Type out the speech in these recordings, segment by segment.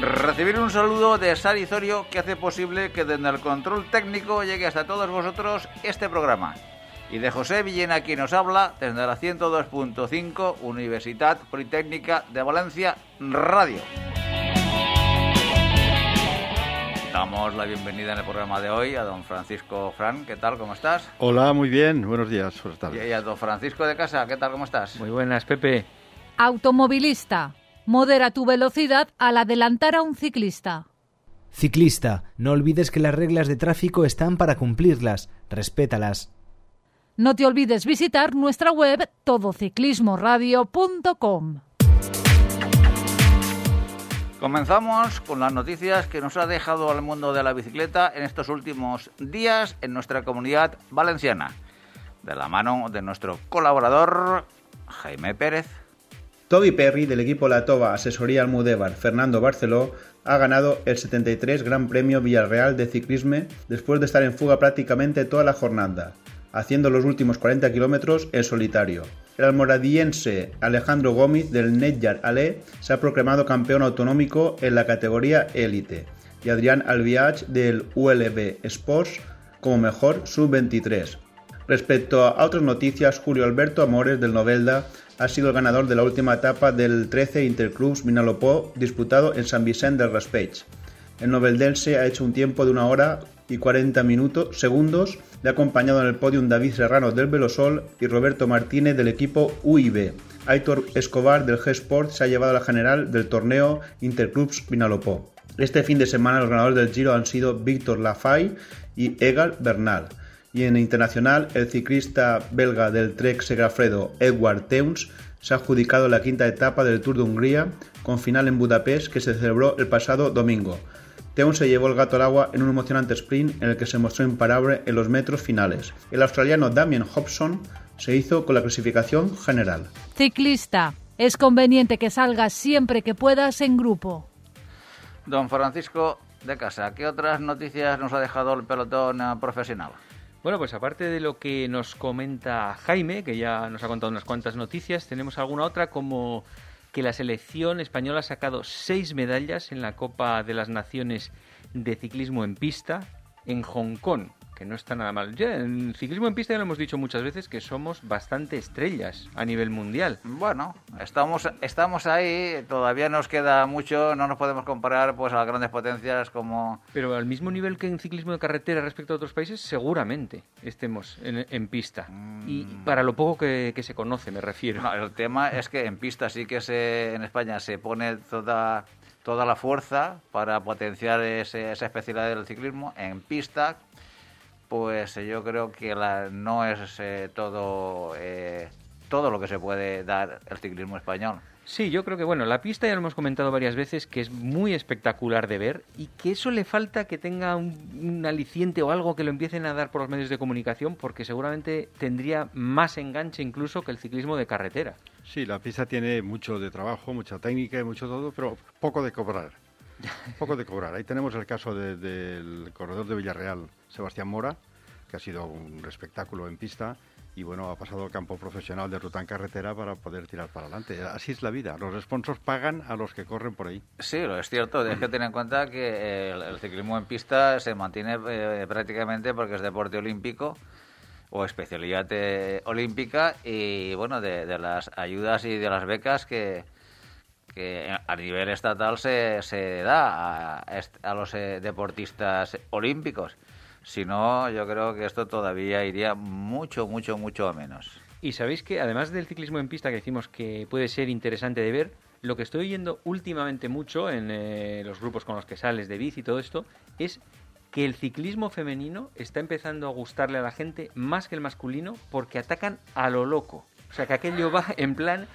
Recibir un saludo de Sari Zorio que hace posible que desde el control técnico llegue hasta todos vosotros este programa. Y de José Villena quien nos habla desde la 102.5 Universidad Politécnica de Valencia Radio. Damos la bienvenida en el programa de hoy a don Francisco Fran. ¿Qué tal? ¿Cómo estás? Hola, muy bien. Buenos días. Buenas tardes. Y a don Francisco de Casa. ¿Qué tal? ¿Cómo estás? Muy buenas, Pepe. Automovilista. Modera tu velocidad al adelantar a un ciclista. Ciclista, no olvides que las reglas de tráfico están para cumplirlas. Respétalas. No te olvides visitar nuestra web todociclismoradio.com. Comenzamos con las noticias que nos ha dejado al mundo de la bicicleta en estos últimos días en nuestra comunidad valenciana, de la mano de nuestro colaborador Jaime Pérez. Toby Perry del equipo Latova Asesoría Almudévar Fernando Barceló ha ganado el 73 Gran Premio Villarreal de Ciclismo después de estar en fuga prácticamente toda la jornada, haciendo los últimos 40 kilómetros en solitario. El almoradiense Alejandro Gómez del Nedjar Ale se ha proclamado campeón autonómico en la categoría élite y Adrián Albiach del ULB Sports como mejor sub-23. Respecto a otras noticias, Julio Alberto Amores del Novelda ha sido el ganador de la última etapa del 13 Interclubs Minalopó disputado en San Vicente del Raspeig. El noveldense ha hecho un tiempo de una hora y 40 minutos, segundos, le ha acompañado en el podium David Serrano del Velosol y Roberto Martínez del equipo UIB. Aitor Escobar del G-Sport se ha llevado a la general del torneo Interclubs Vinalopó. Este fin de semana los ganadores del Giro han sido Víctor Lafay y Egal Bernal. Y en el internacional, el ciclista belga del Trek Segafredo Edward Teuns se ha adjudicado la quinta etapa del Tour de Hungría con final en Budapest que se celebró el pasado domingo. Teuns se llevó el gato al agua en un emocionante sprint en el que se mostró imparable en los metros finales. El australiano Damien Hobson se hizo con la clasificación general. Ciclista. Es conveniente que salgas siempre que puedas en grupo. Don Francisco de Casa, ¿qué otras noticias nos ha dejado el pelotón eh, profesional? Bueno, pues aparte de lo que nos comenta Jaime, que ya nos ha contado unas cuantas noticias, tenemos alguna otra como que la selección española ha sacado seis medallas en la Copa de las Naciones de Ciclismo en Pista en Hong Kong que no está nada mal. Ya, en ciclismo en pista ya lo hemos dicho muchas veces que somos bastante estrellas a nivel mundial. Bueno, estamos, estamos ahí, todavía nos queda mucho, no nos podemos comparar pues a las grandes potencias como... Pero al mismo nivel que en ciclismo de carretera respecto a otros países, seguramente estemos en, en pista. Y Mm. para lo poco que, que se conoce, me refiero. No, el tema es que en pista sí que se, en España se pone toda, toda la fuerza para potenciar ese- esa especialidad del ciclismo. En pista, pues eh, yo creo que la, no es eh, todo, eh, todo lo que se puede dar el ciclismo español. Sí, yo creo que bueno, la pista ya lo hemos comentado varias veces que es muy espectacular de ver y que eso le falta que tenga un, un aliciente o algo que lo empiecen a dar por los medios de comunicación porque seguramente tendría más enganche incluso que el ciclismo de carretera. Sí, la pista tiene mucho de trabajo, mucha técnica y mucho todo, pero poco de cobrar. Poco de cobrar. Ahí tenemos el caso de- del corredor de Villarreal, Sebastián Mora, que ha sido un espectáculo en pista y bueno, ha pasado al campo profesional de ruta en carretera para poder tirar para adelante. Así es la vida. Los sponsors pagan a los que corren por ahí. Sí, lo es cierto. Hay que tener en cuenta que el, el ciclismo en pista se mantiene eh, prácticamente porque es deporte olímpico o especialidad eh, olímpica y bueno, de, de las ayudas y de las becas que, que a nivel estatal se, se da a, a los eh, deportistas olímpicos. Si no, yo creo que esto todavía iría mucho, mucho, mucho a menos. Y sabéis que además del ciclismo en pista que decimos que puede ser interesante de ver, lo que estoy oyendo últimamente mucho en eh, los grupos con los que sales de bici y todo esto es que el ciclismo femenino está empezando a gustarle a la gente más que el masculino porque atacan a lo loco. O sea, que aquello va en plan...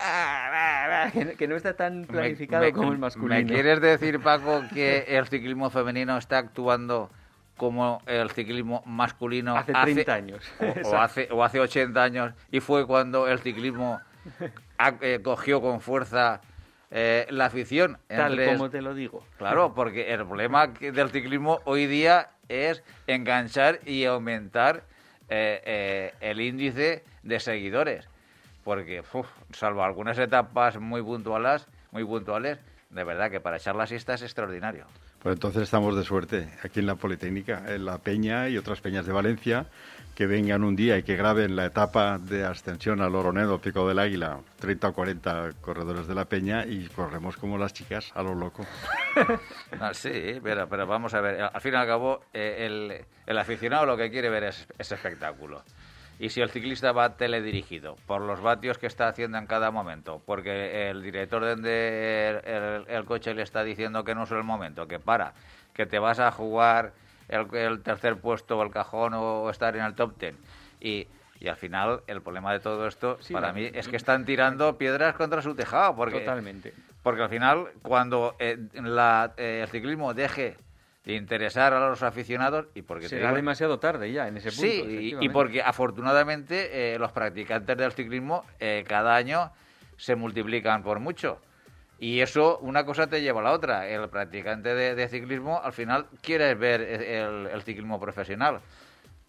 que, no está tan planificado Me- como el masculino. ¿Me quieres decir, Paco, que el ciclismo femenino está actuando como el ciclismo masculino hace 30 años o, hace o hace 80 años y fue cuando el ciclismo eh, cogió con fuerza eh, la afición. Tal como te lo digo. Claro, porque el problema del ciclismo hoy día es enganchar y aumentar eh, el índice de seguidores. Porque, salvo algunas etapas muy puntuales, muy puntuales, de verdad que para echar la siesta es extraordinario. Pues entonces estamos de suerte aquí en la Politécnica, en la Peña y otras peñas de Valencia, que vengan un día y que graben la etapa de ascensión al Oronedo, Pico del Águila, 30 o 40 corredores de la Peña y corremos como las chicas a lo loco. Ah, sí, pero, pero vamos a ver, al fin y al cabo, eh, el, el aficionado lo que quiere ver es, es espectáculo. Y si el ciclista va teledirigido por los vatios que está haciendo en cada momento, porque el director de el, coche le está diciendo que no es el momento, que para, que te vas a jugar el, tercer puesto o el cajón o, estar en el top ten. Y, y al final el problema de todo esto para mí es que están tirando piedras contra su tejado. Porque, Totalmente. Porque al final cuando eh, la, eh, el ciclismo deje de interesar a los aficionados y porque será demasiado tarde ya en ese punto. Sí, y, porque afortunadamente eh, los practicantes del ciclismo eh, cada año se multiplican por mucho. Y eso, una cosa te lleva a la otra. El practicante de, ciclismo al final quiere ver el ciclismo profesional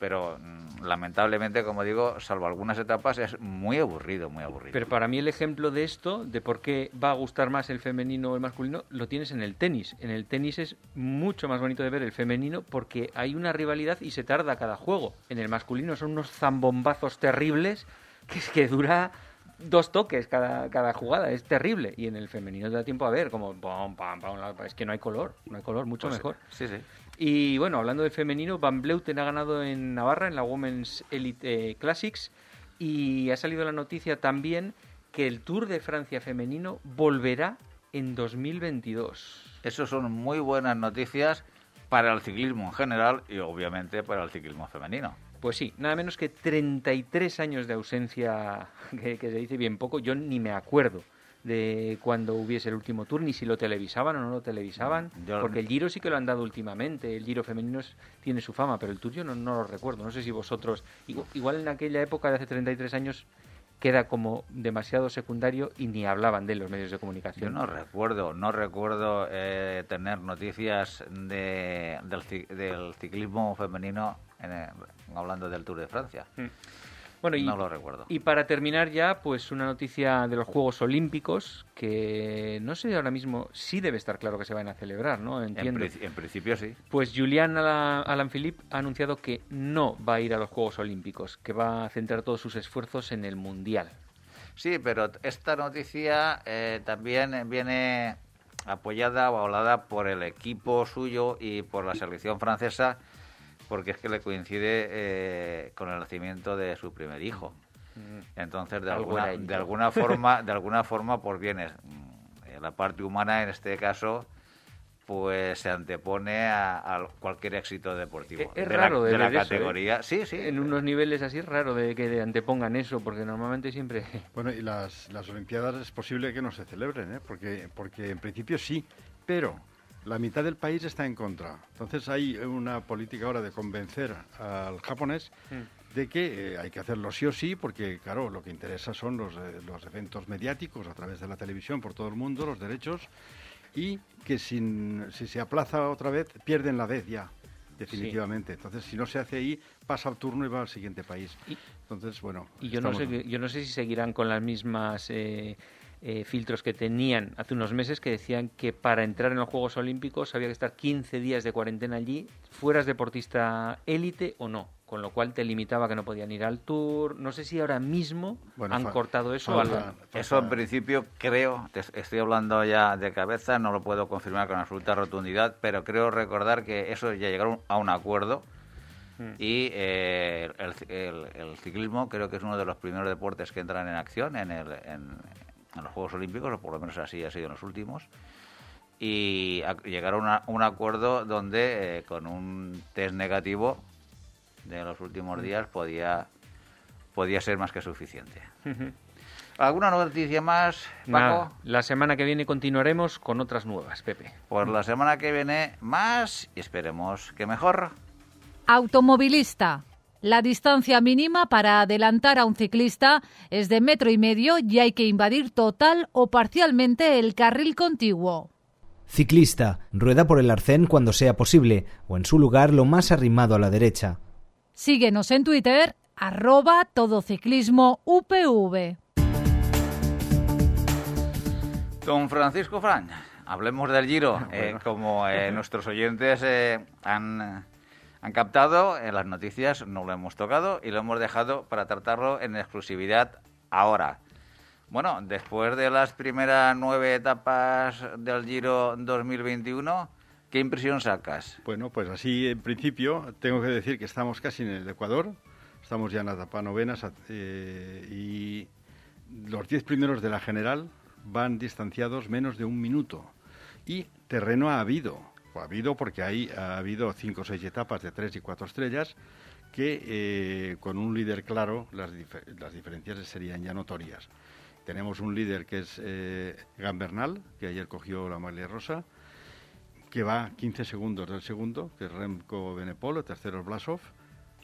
pero mm, lamentablemente, como digo, salvo algunas etapas, es muy aburrido, muy aburrido. Pero para mí el ejemplo de esto, de por qué va a gustar más el femenino o el masculino, lo tienes en el tenis. En el tenis es mucho más bonito de ver el femenino porque hay una rivalidad y se tarda cada juego. En el masculino son unos zambombazos terribles que es que dura dos toques cada, cada jugada, es terrible. Y en el femenino te da tiempo a ver, como pam, pam, es que no hay color, no hay color, mucho pues mejor. Sí, sí. Y bueno, hablando del femenino, Van Bleuten ha ganado en Navarra en la Women's Elite Classics y ha salido la noticia también que el Tour de Francia femenino volverá en 2022. Eso son muy buenas noticias para el ciclismo en general y obviamente para el ciclismo femenino. Pues sí, nada menos que 33 años de ausencia, que, que se dice bien poco, yo ni me acuerdo de cuando hubiese el último tour, ni si lo televisaban o no lo televisaban, porque el Giro sí que lo han dado últimamente, el Giro femenino tiene su fama, pero el tuyo no, no lo recuerdo, no sé si vosotros, igual, en aquella época de hace 33 años queda como demasiado secundario y ni hablaban de los medios de comunicación. Yo no recuerdo, no recuerdo eh, tener noticias de, del, ciclismo femenino hablando del Tour de Francia. Mm. Bueno, y, no lo recuerdo. Y para terminar ya, pues una noticia de los Juegos Olímpicos, que no sé ahora mismo, sí debe estar claro que se van a celebrar, ¿no? Entiendo. En, principio sí. Pues Julian Alaphilippe ha anunciado que no va a ir a los Juegos Olímpicos, que va a centrar todos sus esfuerzos en el Mundial. Sí, pero esta noticia eh, también viene apoyada o hablada por el equipo suyo y por la selección francesa porque es que le coincide eh, con el nacimiento de su primer hijo. Mm. Entonces, de alguna, de alguna forma, de alguna forma, por bienes, la parte humana en este caso, pues se antepone a, cualquier éxito deportivo. Es, raro de, la, ¿eh? categoría. Sí, sí. En unos niveles así es raro de que antepongan eso, porque normalmente siempre. Bueno, y las, las Olimpiadas es posible que no se celebren, ¿eh? porque, porque en principio sí, pero la mitad del país está en contra. Entonces hay una política ahora de convencer al japonés mm. de que eh, hay que hacerlo sí o sí, porque claro, lo que interesa son los, eh, los eventos mediáticos a través de la televisión por todo el mundo, los derechos, y que sin, si se aplaza otra vez, pierden la vez ya, definitivamente. Entonces, si no se hace ahí, pasa al turno y va al siguiente país. Entonces, bueno. Y yo, no sé, yo no sé si seguirán con las mismas... Eh, eh, filtros que tenían hace unos meses que decían que para entrar en los Juegos Olímpicos había que estar 15 días de cuarentena allí, fueras deportista élite o no, con lo cual te limitaba que no podían ir al tour. No sé si ahora mismo han cortado eso. Eso en principio creo, estoy hablando ya de cabeza, no lo puedo confirmar con absoluta rotundidad, pero creo recordar que eso ya llegaron a un acuerdo. Mm. Y eh, el, ciclismo creo que es uno de los primeros deportes que entran en acción en, el, en, en los Juegos Olímpicos, o por lo menos así ha sido en los últimos, y llegaron a un acuerdo donde eh, con un test negativo de los últimos mm. días podía, podía ser más que suficiente. ¿Alguna noticia más, Paco? la semana que viene continuaremos con otras nuevas, Pepe. Pues la semana que viene más y esperemos que mejor. Automovilista. La distancia mínima para adelantar a un ciclista es de metro y medio y hay que invadir total o parcialmente el carril contiguo. Ciclista. Rueda por el arcén cuando sea posible o en su lugar lo más arrimado a la derecha. Síguenos en Twitter, arroba todociclismo UPV. Don Francisco Fran, hablemos del Giro. Eh, como eh, nuestros oyentes eh, han han captado en las noticias, no lo hemos tocado y lo hemos dejado para tratarlo en exclusividad ahora. Bueno, después de las primeras nueve etapas del Giro 2021, ¿qué impresión sacas? Bueno, pues así en principio tengo que decir que estamos casi en el Ecuador, estamos ya en la etapa novena eh, y los diez primeros de la general van distanciados menos de un minuto y terreno ha habido ha habido porque hay, ha habido cinco o seis etapas de tres y cuatro estrellas que eh, con un líder claro las, las, diferencias serían ya notorias. Tenemos un líder que es eh, Gambernal, que ayer cogió la maglia rosa, que va 15 segundos del segundo, que es Remco Benepol, el tercero es Blasov.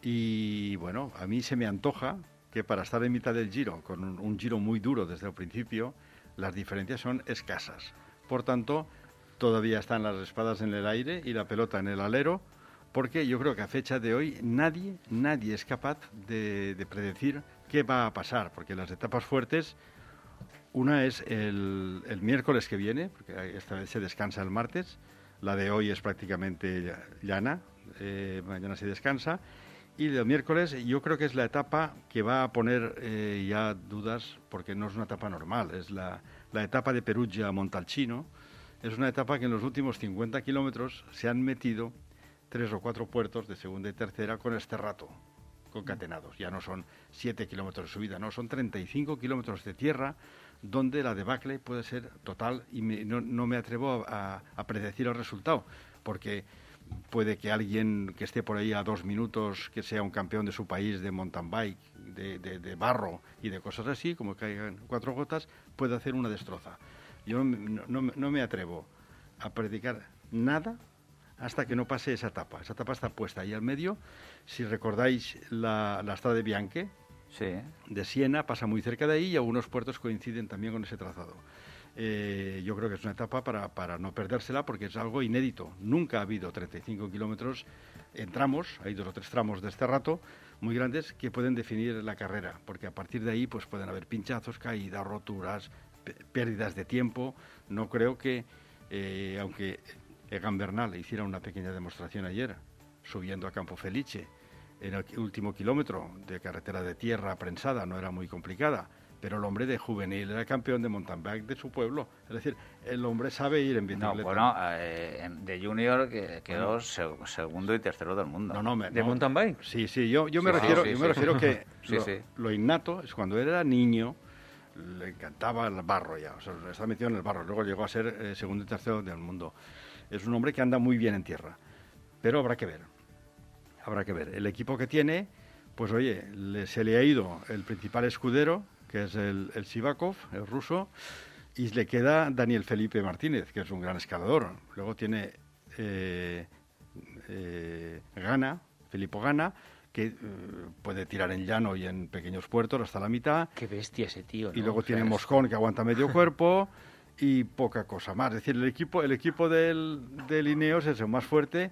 Y bueno, a mí se me antoja que para estar en mitad del giro, con un, un giro muy duro desde el principio, las diferencias son escasas. Por tanto, todavía están las espadas en el aire y la pelota en el alero, porque yo creo que a fecha de hoy nadie, nadie es capaz de, predecir qué va a pasar, porque las etapas fuertes, una es el, miércoles que viene, porque esta vez se descansa el martes, la de hoy es prácticamente llana, eh, mañana se descansa, y el miércoles yo creo que es la etapa que va a poner eh, ya dudas, porque no es una etapa normal, es la, etapa de Perugia a Montalcino, es una etapa que en los últimos 50 kilómetros se han metido tres o cuatro puertos de segunda y tercera con este rato, concatenados. Ya no son 7 kilómetros de subida, no, son 35 kilómetros de tierra donde la debacle puede ser total y no, me atrevo a, predecir el resultado, porque puede que alguien que esté por ahí a dos minutos, que sea un campeón de su país de mountain bike, de, de barro y de cosas así, como caigan cuatro gotas, puede hacer una destroza. Yo no, me atrevo a predicar nada hasta que no pase esa etapa. Esa etapa está puesta ahí al medio. Si recordáis la, la estrada de Bianche, de Siena, pasa muy cerca de ahí y algunos puertos coinciden también con ese trazado. Eh, yo creo que es una etapa para, para, no perdérsela porque es algo inédito. Nunca ha habido 35 kilómetros en tramos, hay dos o tres tramos de este rato muy grandes que pueden definir la carrera, porque a partir de ahí pues pueden haber pinchazos, caídas, roturas, pérdidas de tiempo. No creo que, eh, aunque Egan Bernal hiciera una pequeña demostración ayer, subiendo a Campo Felice, en el último kilómetro de carretera de tierra prensada, no era muy complicada, pero el hombre de juvenil era campeón de mountain bike de su pueblo. Es decir, el hombre sabe ir en bicicleta. No, bueno, eh, de junior que quedó segundo y tercero del mundo. No, no, ¿De mountain bike? Sí, sí, yo, yo me refiero, yo me refiero que lo, lo, innato es cuando era niño, le encantaba el barro ya, o sea, está metido en el barro. Luego llegó a ser eh, segundo y tercero del mundo. Es un hombre que anda muy bien en tierra, pero habrá que ver. Habrá que ver. El equipo que tiene, pues oye, se le ha ido el principal escudero, que es el, el el ruso, y le queda Daniel Felipe Martínez, que es un gran escalador. Luego tiene eh, eh, Gana, Felipe Gana, que eh, puede tirar en llano y en pequeños puertos hasta la mitad. Qué bestia ese tío. Y luego tiene Moscón que aguanta medio cuerpo y poca cosa más. Es decir, el equipo, el equipo del, del Ineos es el más fuerte,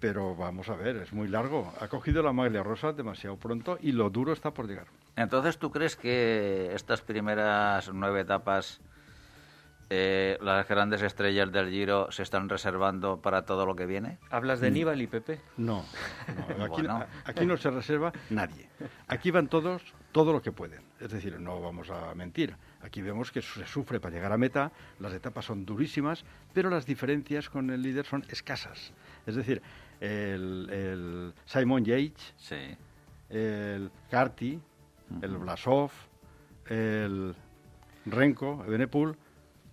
pero vamos a ver, es muy largo. Ha cogido la maglia rosa demasiado pronto y lo duro está por llegar. Entonces, ¿tú crees que estas primeras nueve etapas eh, las grandes estrellas del Giro se están reservando para todo lo que viene? ¿Hablas de Aníbal y Pepe? No, aquí, no se reserva nadie. Aquí van todos todo lo que pueden. Es decir, no vamos a mentir. Aquí vemos que se sufre para llegar a meta, las etapas son durísimas, pero las diferencias con el líder son escasas. Es decir, el, Simon Yates, sí. el Carty, el Blasov, el Renko, el Benepul,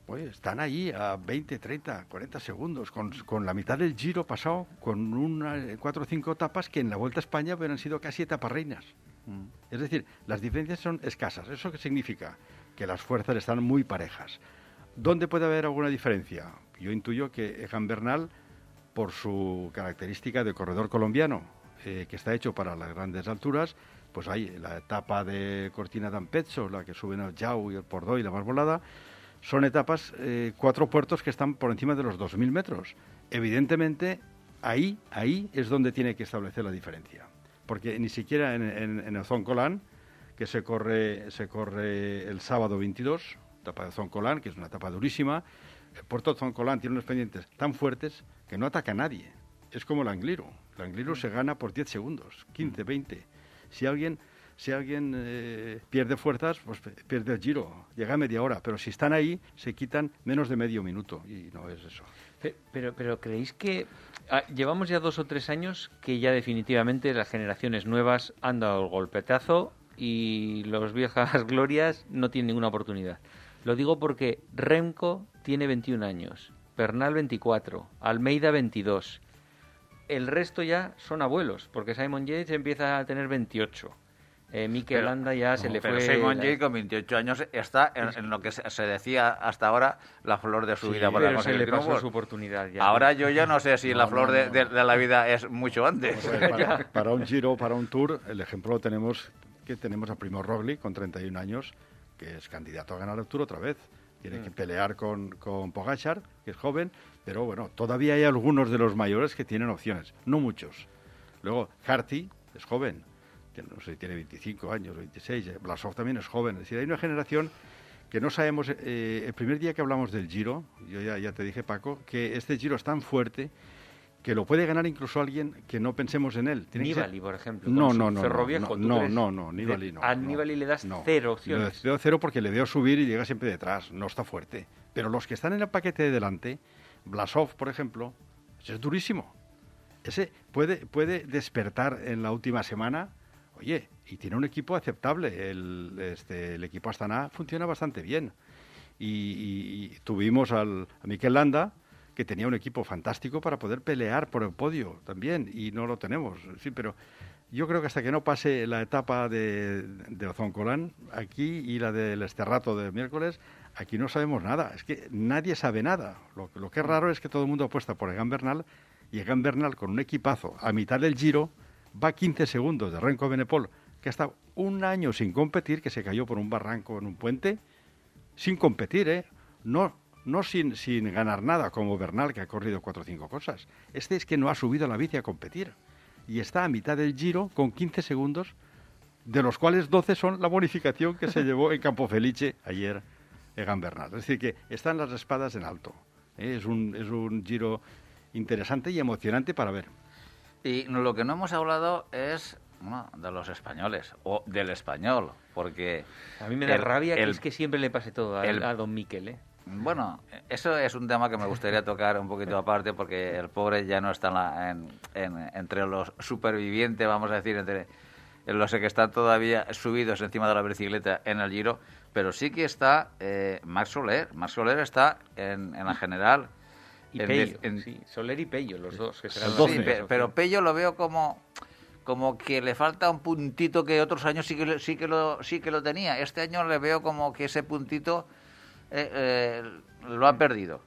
pues están ahí a 20, 30, 40 segundos, con, con la mitad del giro pasado, con una, cuatro o cinco etapas que en la Vuelta a España hubieran sido casi etapas reinas. Mm. Es decir, las diferencias son escasas. ¿Eso qué significa? Que las fuerzas están muy parejas. ¿Dónde puede haber alguna diferencia? Yo intuyo que Egan Bernal, por su característica de corredor colombiano, eh, que está hecho para las grandes alturas, pues hay la etapa de Cortina d'Ampezzo, la que suben al Jau y el Pordó y la más volada, son etapas, eh, cuatro puertos que están por encima de los 2.000 metros. Evidentemente, ahí, ahí es donde tiene que establecer la diferencia. Porque ni siquiera en, en, el Zoncolán, que se corre, se corre el sábado 22, etapa de Zoncolán, que es una etapa durísima, el puerto de Zoncolán tiene unos pendientes tan fuertes que no ataca a nadie. Es como el Angliru. El Angliru se gana por 10 segundos, 15, 20. Si alguien si alguien eh, pierde fuerzas, pues pierde el giro, llega a media hora, pero si están ahí, se quitan menos de medio minuto y no es eso. Pero, pero ¿creéis que ah, llevamos ya dos o tres años que ya definitivamente las generaciones nuevas han dado el golpetazo y las viejas glorias no tienen ninguna oportunidad? Lo digo porque Remco tiene 21 años, Bernal 24, Almeida 22. El resto ya son abuelos, porque Simon Yates empieza a tener 28 eh, Mikel Landa ya se le pero fue. Simon J con 28 años está en, lo que se, decía hasta ahora la flor de su vida. Pero se le pasó su oportunidad. Ya. Ahora yo ya no sé si la flor de, la vida es mucho antes. para, un Giro, para un Tour, el ejemplo lo tenemos que tenemos a Primo Roglic con 31 años, que es candidato a ganar el Tour otra vez. Tiene que mm. pelear con, con Pogachar, que es joven, pero bueno, todavía hay algunos de los mayores que tienen opciones, no muchos. Luego, Harty es joven, no sé, tiene 25 años, 26, eh, Blasov también es joven. Es decir, hay una generación que no sabemos, eh, el primer día que hablamos del Giro, yo ya, ya te dije Paco, que este Giro es tan fuerte que lo puede ganar incluso alguien que no pensemos en él. Nibali, por ejemplo. No, no, no, no, no, no, no, Nibali no. A Nibali le das cero opciones. Le doy cero porque le veo subir y llega siempre detrás, no está fuerte. Pero los que están en el paquete de delante, Blasov, por ejemplo, es durísimo. Ese puede, puede despertar en la última semana Oye, y tiene un equipo aceptable. El, este, el equipo Astana funciona bastante bien. Y, tuvimos al, a Miquel Landa, que tenía un equipo fantástico para poder pelear por el podio también, y no lo tenemos. Sí, pero yo creo que hasta que no pase la etapa de, de Ozoncolán aquí y la del Esterrato del miércoles, aquí no sabemos nada. Es que nadie sabe nada. Lo, lo que es raro es que todo el mundo apuesta por Egan Bernal y Egan Bernal con un equipazo a mitad del giro va 15 segundos de Renko Benepol, que ha estado un año sin competir, que se cayó por un barranco en un puente, sin competir, ¿eh? No, no sin, sin ganar nada, como Bernal, que ha corrido cuatro o cinco cosas. Este es que no ha subido a la bici a competir. Y está a mitad del giro con 15 segundos, de los cuales 12 son la bonificación que se llevó en Campo Felice ayer Egan Bernal. Es decir, que están las espadas en alto. ¿eh? Es, un, es un giro interesante y emocionante para ver. Y lo que no hemos hablado es de los españoles o del español, porque... A mí me da rabia que es que siempre le pase todo a, don Miquel, ¿eh? Bueno, eso es un tema que me gustaría tocar un poquito aparte porque el pobre ya no está en entre los supervivientes, vamos a decir, entre los que están todavía subidos encima de la bicicleta en el Giro, pero sí que está eh, Max Soler. Max Soler está en, en la general y Pello, sí, Soler y Pello, los dos. Que serán sí, pero Pello lo veo como como que le falta un puntito que otros años sí que sí que lo sí que lo tenía. Este año le veo como que ese puntito eh, eh, lo ha perdido.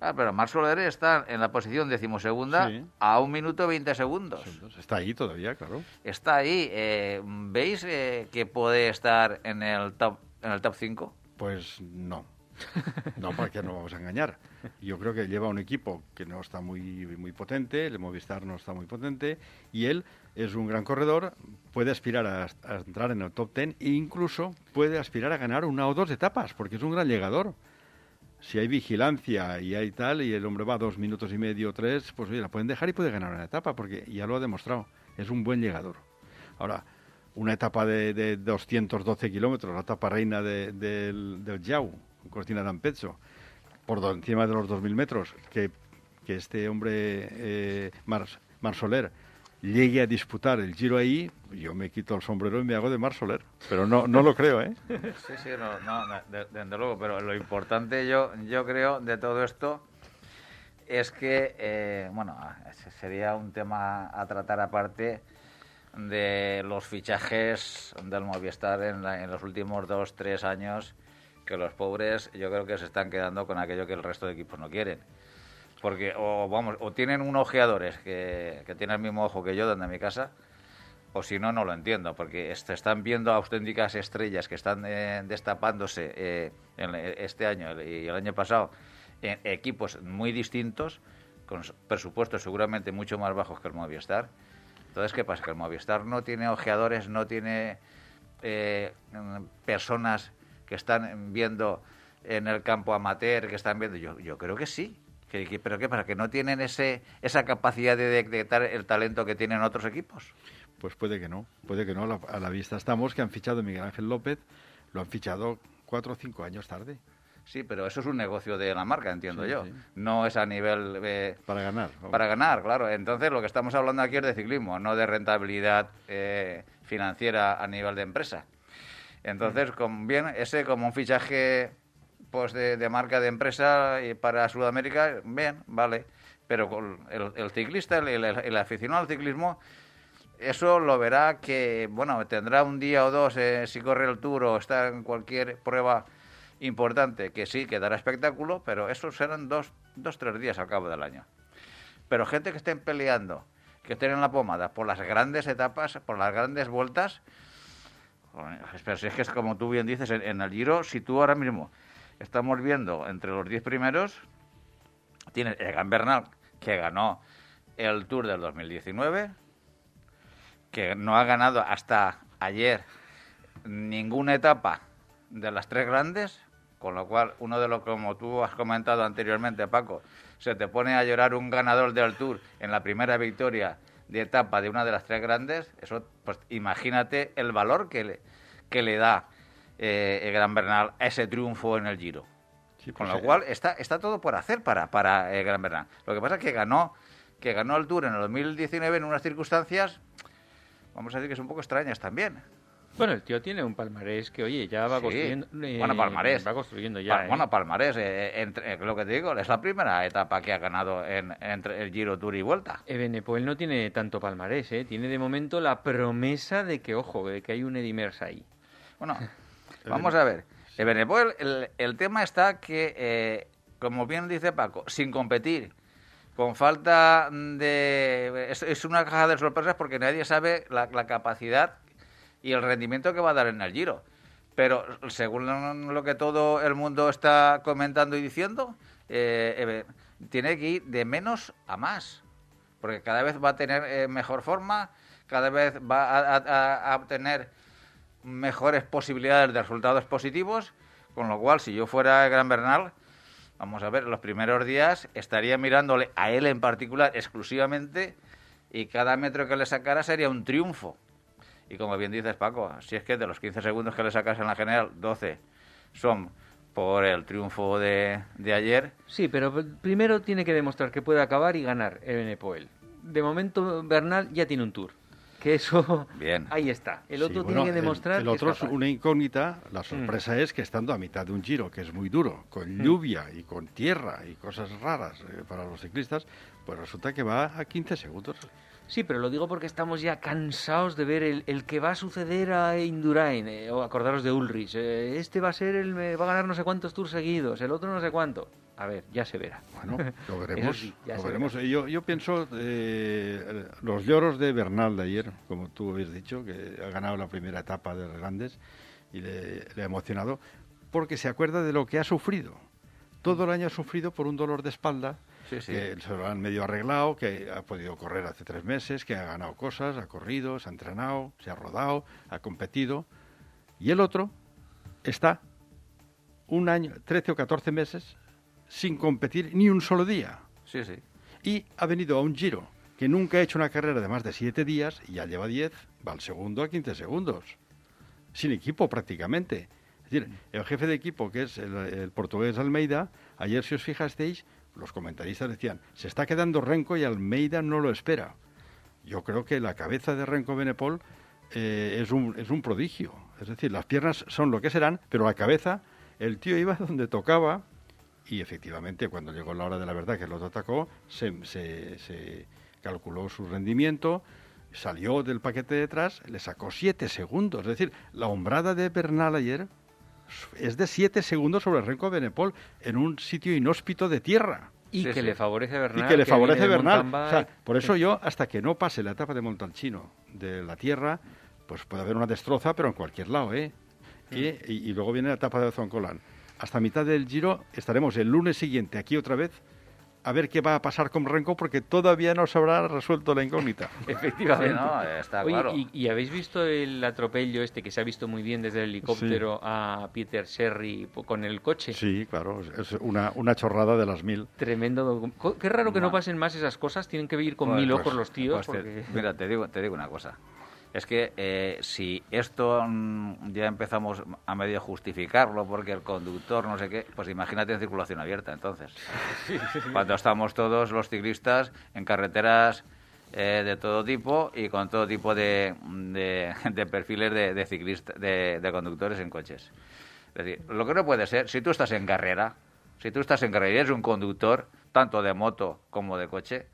Ah, pero Marc Soler está en la posición decimosegunda a un minuto veinte segundos. Está ahí todavía, claro. Está ahí. Eh, ¿Veis que puede estar en el top en el top 5? Pues no. No, para que no vamos a engañar. Yo creo que lleva un equipo que no está muy, muy potente, el Movistar no está muy potente, y él es un gran corredor, puede aspirar a, entrar en el top ten e incluso puede aspirar a ganar una o dos etapas, porque es un gran llegador. Si hay vigilancia y hay tal, y el hombre va dos minutos y medio, tres, pues oye, la pueden dejar y puede ganar una etapa, porque ya lo ha demostrado. Es un buen llegador. Ahora, una etapa de, de 212 kilómetros, la etapa reina del, del Yau, Cortina d'Ampezzo, por encima de los 2.000 metros, que, que este hombre, eh, Mar, Soler, llegue a disputar el giro ahí, yo me quito el sombrero y me hago de Mar Soler. Pero no, no lo creo, ¿eh? Sí, sí, no, no, desde luego. Pero lo importante, yo, yo creo, de todo esto es que, eh, bueno, sería un tema a tratar aparte de los fichajes del Movistar en, en los últimos dos, tres años que los pobres yo creo que se están quedando con aquello que el resto de equipos no quieren. Porque, o vamos, o tienen unos ojeadores que, que tienen el mismo ojo que yo, donde mi casa, o si no, no lo entiendo, porque se están viendo auténticas estrellas que están eh, destapándose eh, en este año y el año pasado en equipos muy distintos, con presupuestos seguramente mucho más bajos que el Movistar. Entonces, ¿qué pasa? Que el Movistar no tiene ojeadores, no tiene eh, personas que están viendo en el campo amateur, que están viendo. Yo, yo creo que sí. Que, ¿Pero qué pasa? ¿Que no tienen ese, esa capacidad de detectar el talento que tienen otros equipos? Pues puede que no, puede que no. A la vista estamos que han fichado a Miguel Ángel López, lo han fichado cuatro o cinco años tarde. Sí, pero eso es un negocio de la marca, entiendo yo. No es a nivel... Eh, para ganar. Para ganar, claro. Entonces lo que estamos hablando aquí es de ciclismo, no de rentabilidad eh, financiera a nivel de empresa. Entonces, con, bien, ese como un fichaje pues de, marca de empresa y para Sudamérica, bien, vale. Pero con el, ciclista, el, el aficionado al ciclismo eso lo verá que, bueno, tendrá un día o dos eh, si corre el tour o está en cualquier prueba importante, que sí, que dará espectáculo, pero eso serán dos, dos, tres días al cabo del año. Pero gente que estén peleando, que estén en la pomada por las grandes etapas, por las grandes vueltas, pero si es que es como tú bien dices, en, el Giro, si tú ahora mismo estamos viendo entre los diez primeros, tienes Egan Bernal, que ganó el Tour del 2019, que no ha ganado hasta ayer ninguna etapa de las tres grandes, con lo cual uno de los como tú has comentado anteriormente, Paco, se te pone a llorar un ganador del Tour en la primera victoria de etapa de una de las tres grandes, eso pues imagínate el valor que le, que le da eh, el Gran Bernal a ese triunfo en el Giro. con pues lo cual está, está todo por hacer para, para el Gran Bernal. Lo que pasa es que ganó, que ganó el Tour en el 2019 en unas circunstancias vamos a decir que son un poco extrañas también. Bueno, el tío tiene un palmarés que, oye, ya va construyendo. Eh, bueno, palmarés. Va construyendo ya. Bueno, ¿eh? palmarés. Eh, entre, lo que te digo, es la primera etapa que ha ganado en, entre el Giro Tour y Vuelta. Ebenepoel no tiene tanto palmarés, ¿eh? Tiene de momento la promesa de que, ojo, de que hay un Edimers ahí. Bueno, vamos a ver. El, el tema está que, como bien dice Paco, sin competir con falta de... Es, una caja de sorpresas porque nadie sabe la, capacidad y el rendimiento que va a dar en el Giro. Pero según lo que todo el mundo está comentando y diciendo, eh, tiene que ir de menos a más. Porque cada vez va a tener eh, mejor forma, cada vez va a, a obtener mejores posibilidades de resultados positivos. Con lo cual, si yo fuera Gran Bernal, Vamos a ver, los primeros días estaría mirándole a él en particular exclusivamente y cada metro que le sacara sería un triunfo. Y como bien dices, Paco, si es que de los 15 segundos que le sacas en la general, 12 son por el triunfo de, de ayer. Sí, pero primero tiene que demostrar que puede acabar y ganar el Benepoel. De momento, Bernal ya tiene un tour que eso Bien. ahí está. El otro tiene que demostrar. El, otro es una incógnita. La sorpresa es que estando a mitad de un giro que es muy duro, con mm. lluvia y con tierra y cosas raras eh, para los ciclistas, pues resulta que va a 15 segundos. Sí, pero lo digo porque estamos ya cansados de ver el, que va a suceder a Indurain, eh, o acordaros de Ulrich. Eh, este va a ser el, va a ganar no sé cuántos tours seguidos, el otro no sé cuánto. A ver, ya se verá. Bueno, lo veremos. lo veremos. Yo, yo pienso eh, los lloros de Bernal de ayer, como tú habías dicho, que ha ganado la primera etapa de Grandes y le, ha emocionado, porque se acuerda de lo que ha sufrido. Todo el año ha sufrido por un dolor de espalda, que se lo han medio arreglado, que ha podido correr hace tres meses, que ha ganado cosas, ha corrido, se ha entrenado, se ha rodado, ha competido. Y el otro está un año, 13 o 14 meses sin competir ni un solo día. Sí, sí. Y ha venido a un giro que nunca ha hecho una carrera de más de siete días y ya lleva diez, va al segundo a 15 segundos. Sin equipo prácticamente. Es decir, el jefe de equipo, que es el, portugués Almeida, ayer si os fijasteis, los comentaristas decían, se está quedando Renko y Almeida no lo espera. Yo creo que la cabeza de Renko Benepol eh, es, un, es un prodigio. Es decir, las piernas son lo que serán, pero la cabeza, el tío iba donde tocaba, y efectivamente cuando llegó la hora de la verdad que el otro atacó, se, se, calculó su rendimiento, salió del paquete detrás, le sacó siete segundos. Es decir, la hombrada de Bernal ayer es de siete segundos sobre Renko Benepol en un sitio inhóspito de tierra. Y Sí, que sí. le favorece Bernal. y que le favorece Bernal. O sea, por eso yo, hasta que no pase la etapa de Montalcino de la tierra, pues puede haber una destroza, pero en cualquier lado, ¿eh? Y, y- y luego viene la etapa de Zoncolán. Hasta mitad del Giro estaremos el lunes siguiente aquí otra vez a ver qué va a pasar con Renko porque todavía no se habrá resuelto la incógnita. Efectivamente. Sí, no, está Oye, claro. y, y habéis visto el atropello este que se ha visto muy bien desde el helicóptero a Peter Sherry con el coche? Sí, claro, es una, una chorrada de las mil. Tremendo. Qué raro que no pasen más esas cosas. Tienen que ir con Pues- mil pues- ojos los tíos. pues te- mira, te digo, te digo una cosa. Es que eh, si esto mm, ya empezamos a medio justificarlo porque el conductor no sé qué, pues imagínate en circulación abierta entonces. Cuando estamos todos los ciclistas en carreteras eh, de todo tipo y con todo tipo de, de- de perfiles de, de ciclistas, de, de conductores en coches. Es decir, lo que no puede ser, si tú estás en carrera, si tú estás en carrera y eres un conductor, tanto de moto como de coche,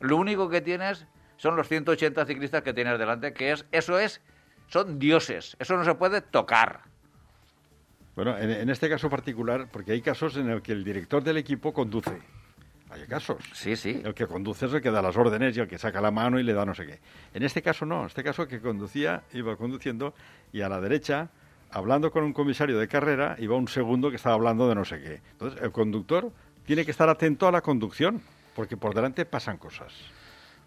lo único que tienes son los 180 ciclistas que tienes delante, que es eso es son dioses, eso no se puede tocar. Bueno, en, en este caso particular, porque hay casos en el que el director del equipo conduce. Hay casos. Sí, sí. El que conduce es el que da las órdenes y el que saca la mano y le da no sé qué. En este caso no, en este caso el que conducía iba conduciendo y a la derecha, hablando con un comisario de carrera, iba un segundo que estaba hablando de no sé qué. Entonces el conductor tiene que estar atento a la conducción, porque por delante pasan cosas.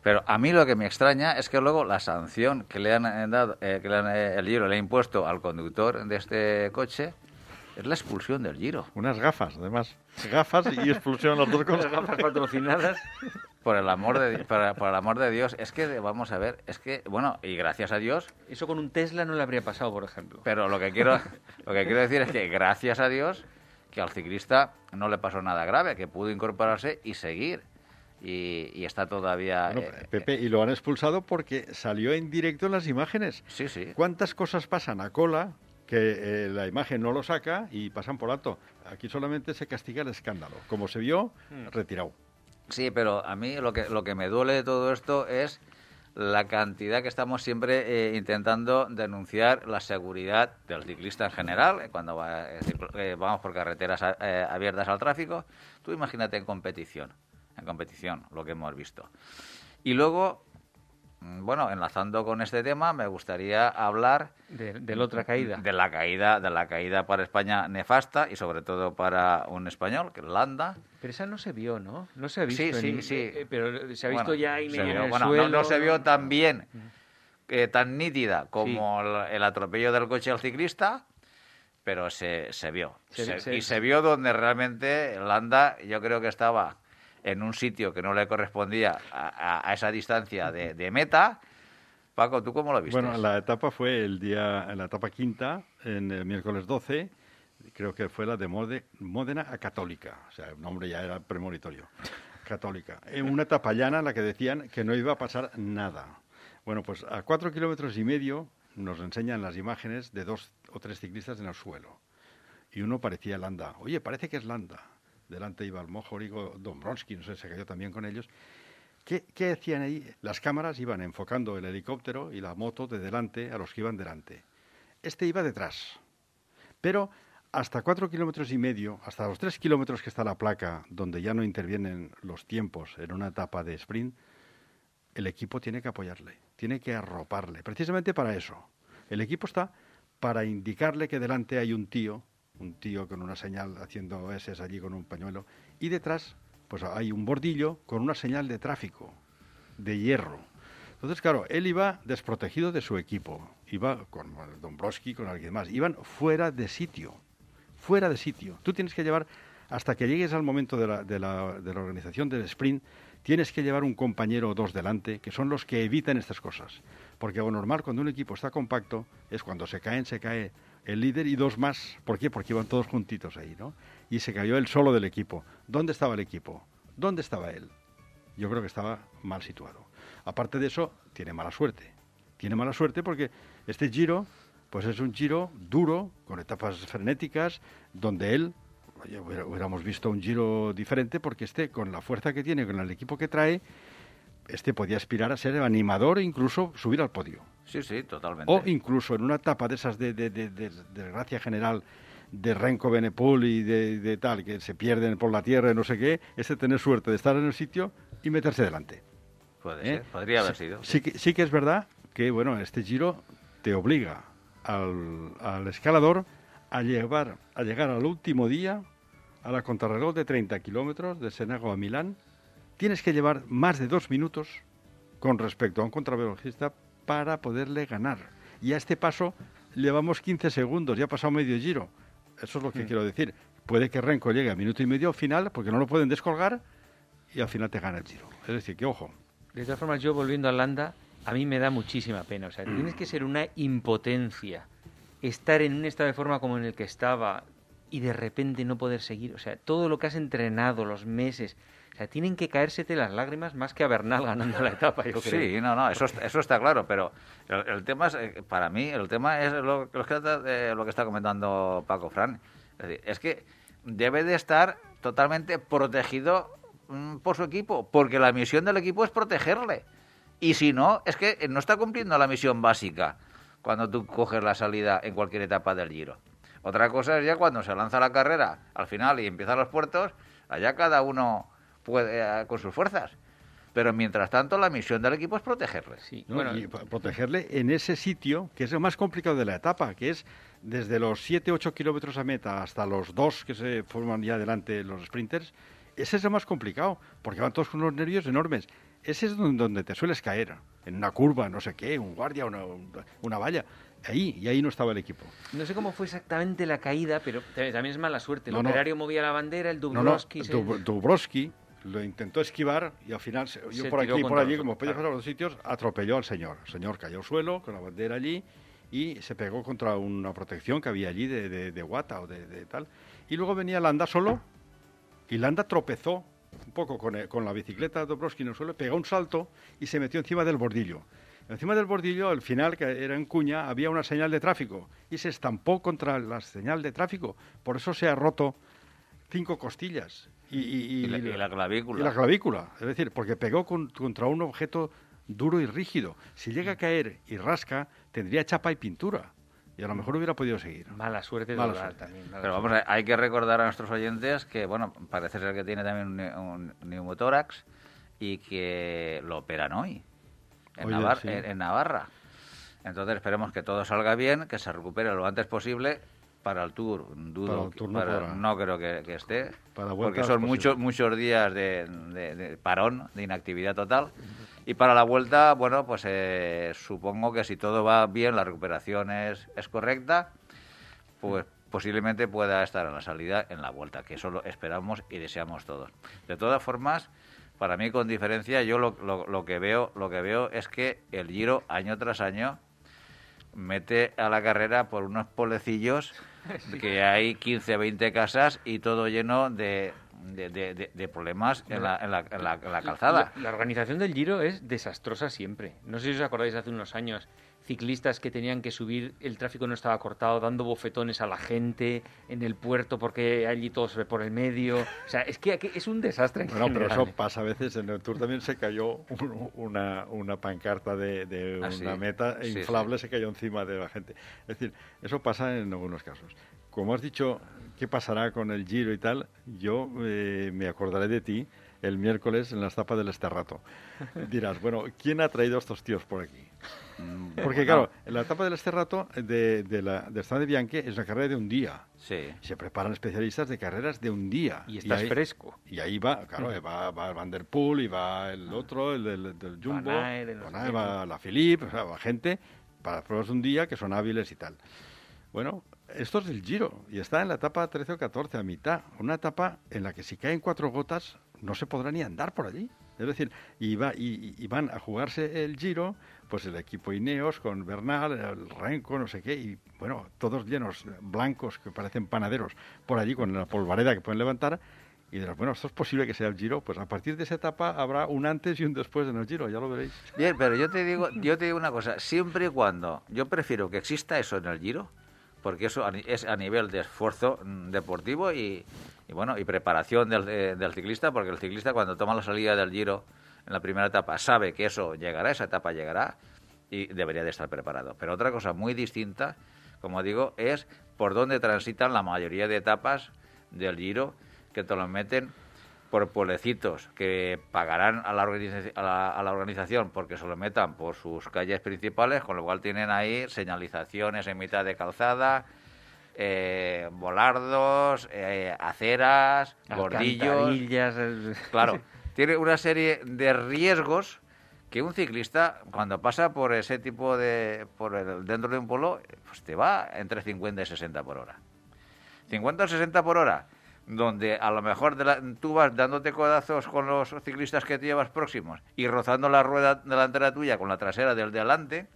Pero a mí lo que me extraña es que luego la sanción que le han eh, dado, eh, que le han, eh, el Giro le ha impuesto al conductor de este coche es la expulsión del Giro. Unas gafas, además. Gafas y expulsión, las dos cosas. Las gafas patrocinadas. Por el amor de por, por el amor de Dios, es que vamos a ver, es que bueno, y gracias a Dios, Eso con un Tesla no le habría pasado, por ejemplo. pero lo que quiero lo que quiero decir es que gracias a Dios que al ciclista no le pasó nada grave, que pudo incorporarse y seguir. Y, y está todavía Bueno, eh, Pepe, y lo han expulsado porque salió en directo en las imágenes. Sí, sí. ¿Cuántas cosas pasan a cola que eh, la imagen no lo saca y pasan por alto? Aquí solamente se castiga el escándalo. Como se vio, retirado. Sí, pero a mí lo que, lo que me duele de todo esto es la cantidad que estamos siempre eh, intentando denunciar la seguridad del ciclista en general, cuando va- vamos por carreteras abiertas al tráfico. Tú imagínate en competición, en competición, lo que hemos visto. Y luego, mm, bueno, enlazando con este tema, me gustaría hablar De, de la otra caída. de la caída, de la caída para España nefasta y sobre todo para un español, que es Landa. Pero esa no se vio, ¿no? No se ha visto. Sí, sí, en- sí. eh, pero se ha visto Bueno, ya en, vio- el bueno, no- suelo. no, se vio tan bien, eh, tan nítida como Sí. el, el atropello del coche al ciclista, pero se, se vio. Se- Se- se- y se vio donde realmente Landa, yo creo que estaba en un sitio que no le correspondía a, esa distancia de, de meta. Paco, ¿tú cómo lo viste? Bueno, la etapa fue el día, en la etapa quinta, en el miércoles 12, creo que fue la de Mode- Módena a Católica, o sea, el nombre ya era premonitorio, Católica. En una etapa llana en la que decían que no iba a pasar nada. Bueno, pues a cuatro kilómetros y medio nos enseñan las imágenes de dos o tres ciclistas en el suelo. Y uno parecía Landa. Oye, parece que es Landa. Delante iba el Mojorigo, Dombrowski, no sé, se cayó también con ellos. ¿Qué, ¿Qué hacían ahí? Las cámaras iban enfocando el helicóptero y la moto de delante a los que iban delante. Este iba detrás. Pero hasta cuatro kilómetros y medio, hasta los tres kilómetros que está la placa, donde ya no intervienen los tiempos en una etapa de sprint, el equipo tiene que apoyarle, tiene que arroparle, precisamente para eso. El equipo está para indicarle que delante hay un tío, un tío con una señal haciendo S allí con un pañuelo, y detrás pues hay un bordillo con una señal de tráfico, de hierro. Entonces, claro, él iba desprotegido de su equipo, iba con Dombrowski, con alguien más, iban fuera de sitio, fuera de sitio. Tú tienes que llevar, hasta que llegues al momento de la, de la, de la organización del sprint, tienes que llevar un compañero o dos delante, que son los que evitan estas cosas. Porque lo normal cuando un equipo está compacto es cuando se caen, se cae el líder y dos más. ¿Por qué? Porque iban todos juntitos ahí, ¿no? Y se cayó él solo del equipo. ¿Dónde estaba el equipo? ¿Dónde estaba él? Yo creo que estaba mal situado. Aparte de eso, tiene mala suerte. Tiene mala suerte porque este giro, pues es un giro duro, con etapas frenéticas, donde él, oye, hubiéramos visto un giro diferente porque este, con la fuerza que tiene, con el equipo que trae, este podía aspirar a ser animador e incluso subir al podio. Sí, sí, totalmente. O incluso en una etapa de esas de, de, de- de- de gracia general de Renko Benepul y de, tal, que se pierden por la tierra y no sé qué, es de tener suerte de estar en el sitio y meterse delante. Puede ser, podría haber sido. Sí, que, sí que es verdad que, bueno, este giro te obliga al, al escalador a, llevar, a llegar al último día a la contrarreloj de 30 kilómetros de Senago a Milán. Tienes que llevar más de dos minutos con respecto a un contrarrelojista para poderle ganar. Y a este paso llevamos 15 segundos, ya ha pasado medio giro. Eso es lo que mm. quiero decir. Puede que Renko llegue a minuto y medio final porque no lo pueden descolgar y al final te gana el giro. Es decir, que ojo. De todas formas, yo volviendo a Landa, a mí me da muchísima pena. O sea, mm. tienes que ser una impotencia estar en un estado de forma como en el que estaba y de repente no poder seguir. O sea, todo lo que has entrenado, los meses. O sea, tienen que caérsete las lágrimas más que a Bernal ganando la etapa, yo creo. Sí, no, no, eso, eso está claro, pero el, tema es, eh, para mí, el tema es lo, lo, que, eh, lo que está comentando Paco Fran. Es, decir, es que debe de estar totalmente protegido mm, por su equipo, porque la misión del equipo es protegerle. Y si no, es que no está cumpliendo la misión básica cuando tú coges la salida en cualquier etapa del giro. Otra cosa es ya cuando se lanza la carrera al final y empiezan los puertos, allá cada uno puede eh, con sus fuerzas. Pero mientras tanto, la misión del equipo es protegerle. Sí, bueno, y protegerle en ese sitio, que es lo más complicado de la etapa, que es desde los 7-8 kilómetros a meta hasta los 2 que se forman ya delante los sprinters. Ese es lo más complicado, porque van todos con unos nervios enormes. Ese es donde te sueles caer, en una curva, no sé qué, un guardia, una, una valla. Ahí, y ahí no estaba el equipo. No sé cómo fue exactamente la caída, pero también es mala suerte. El operario movía la bandera, el Dubrovsky... Dubrovsky lo intentó esquivar y al final, yo por aquí y por allí, como podía pasar a los sitios, atropelló al señor. El señor cayó al suelo con la bandera allí y se pegó contra una protección que había allí de, de, guata o de, tal. Y luego venía Landa solo y Landa tropezó un poco con, con la bicicleta de Dobrovsky en el suelo, pegó un salto y se metió encima del bordillo. Encima del bordillo, al final, que era en cuña, había una señal de tráfico y se estampó contra la señal de tráfico. Por eso se ha roto cinco costillas. Y, la, clavícula. Y la clavícula. Es decir, porque pegó contra un objeto duro y rígido. Si llega a caer y rasca, tendría chapa y pintura. Y a lo mejor hubiera podido seguir. Mala suerte de Mala también. Pero vamos, hay que recordar a nuestros oyentes que, bueno, parece ser que tiene también un, un neumotórax y que lo operan hoy en, Navarra. Entonces esperemos que todo salga bien, que se recupere lo antes posible para el Tour. Dudo, no, creo que, esté, porque son muchos muchos días de, parón, de inactividad total. Y para la vuelta, bueno, pues eh, supongo que si todo va bien, la recuperación es, es correcta, pues posiblemente pueda estar en la salida en la vuelta, que eso lo esperamos y deseamos todos. De todas formas, para mí con diferencia yo lo, lo, que veo lo que veo es que el Giro año tras año mete a la carrera por unos polecillos que hay 15 20 casas y todo lleno de, de, problemas en la, en la, en la, calzada. La, la, organización del Giro es desastrosa siempre. No sé si os acordáis hace unos años ciclistas que tenían que subir, el tráfico no estaba cortado, dando bofetones a la gente en el puerto porque allí todo se ve por el medio. O sea, es que es un desastre. bueno, pero eso pasa a veces. En el Tour también se cayó una, una pancarta de, ah, una meta inflable, se cayó encima de la gente. Es decir, eso pasa en algunos casos. Como has dicho, ¿qué pasará con el Giro y tal? Yo eh, me acordaré de ti el miércoles en la etapa del Esterrato. Dirás, bueno, ¿quién ha traído a estos tíos por aquí? Mm, Porque claro, en la etapa del Esterrato de, de la de de Bianchi es una carrera de un día. Sí. Se preparan especialistas de carreras de un día. Y estás fresco. Y ahí va, claro, va, va Van der Poel y va el otro, el del, Jumbo, va la Philippe, va gente para pruebas de un día que son hábiles y tal. Bueno, esto es el Giro y está en la etapa 13 o 14, a mitad. Una etapa en la que si caen cuatro gotas no se podrá ni andar por allí. Es decir, y, y, van a jugarse el Giro, pues el equipo Ineos con Bernal, el Renko, no sé qué, y bueno, todos llenos, blancos, que parecen panaderos, por allí con la polvareda que pueden levantar. Y dirás, bueno, esto es posible que sea el Giro. Pues a partir de esa etapa habrá un antes y un después en el Giro, ya lo veréis. Bien, pero yo te digo, yo te digo una cosa, siempre y cuando yo prefiero que exista eso en el Giro, porque eso es a nivel de esfuerzo mm, deportivo y, bueno y preparación del, del, ciclista, porque el ciclista cuando toma la salida del Giro en la primera etapa sabe que eso llegará, esa etapa llegará y debería de estar preparado. Pero otra cosa muy distinta, como digo, es por donde transitan la mayoría de etapas del Giro, que te lo meten por pueblecitos que pagarán a la, a, la, organización porque se lo metan por sus calles principales, con lo cual tienen ahí señalizaciones en mitad de calzada, eh, volardos, eh, aceras, bordillos. Claro, tiene una serie de riesgos que un ciclista cuando pasa por ese tipo de por el, dentro de un pueblo pues te va entre 50 y 60 por hora 50 o 60 por hora donde a lo mejor tú vas dándote codazos con los ciclistas que te llevas próximos y rozando la rueda delantera tuya con la trasera del de adelante,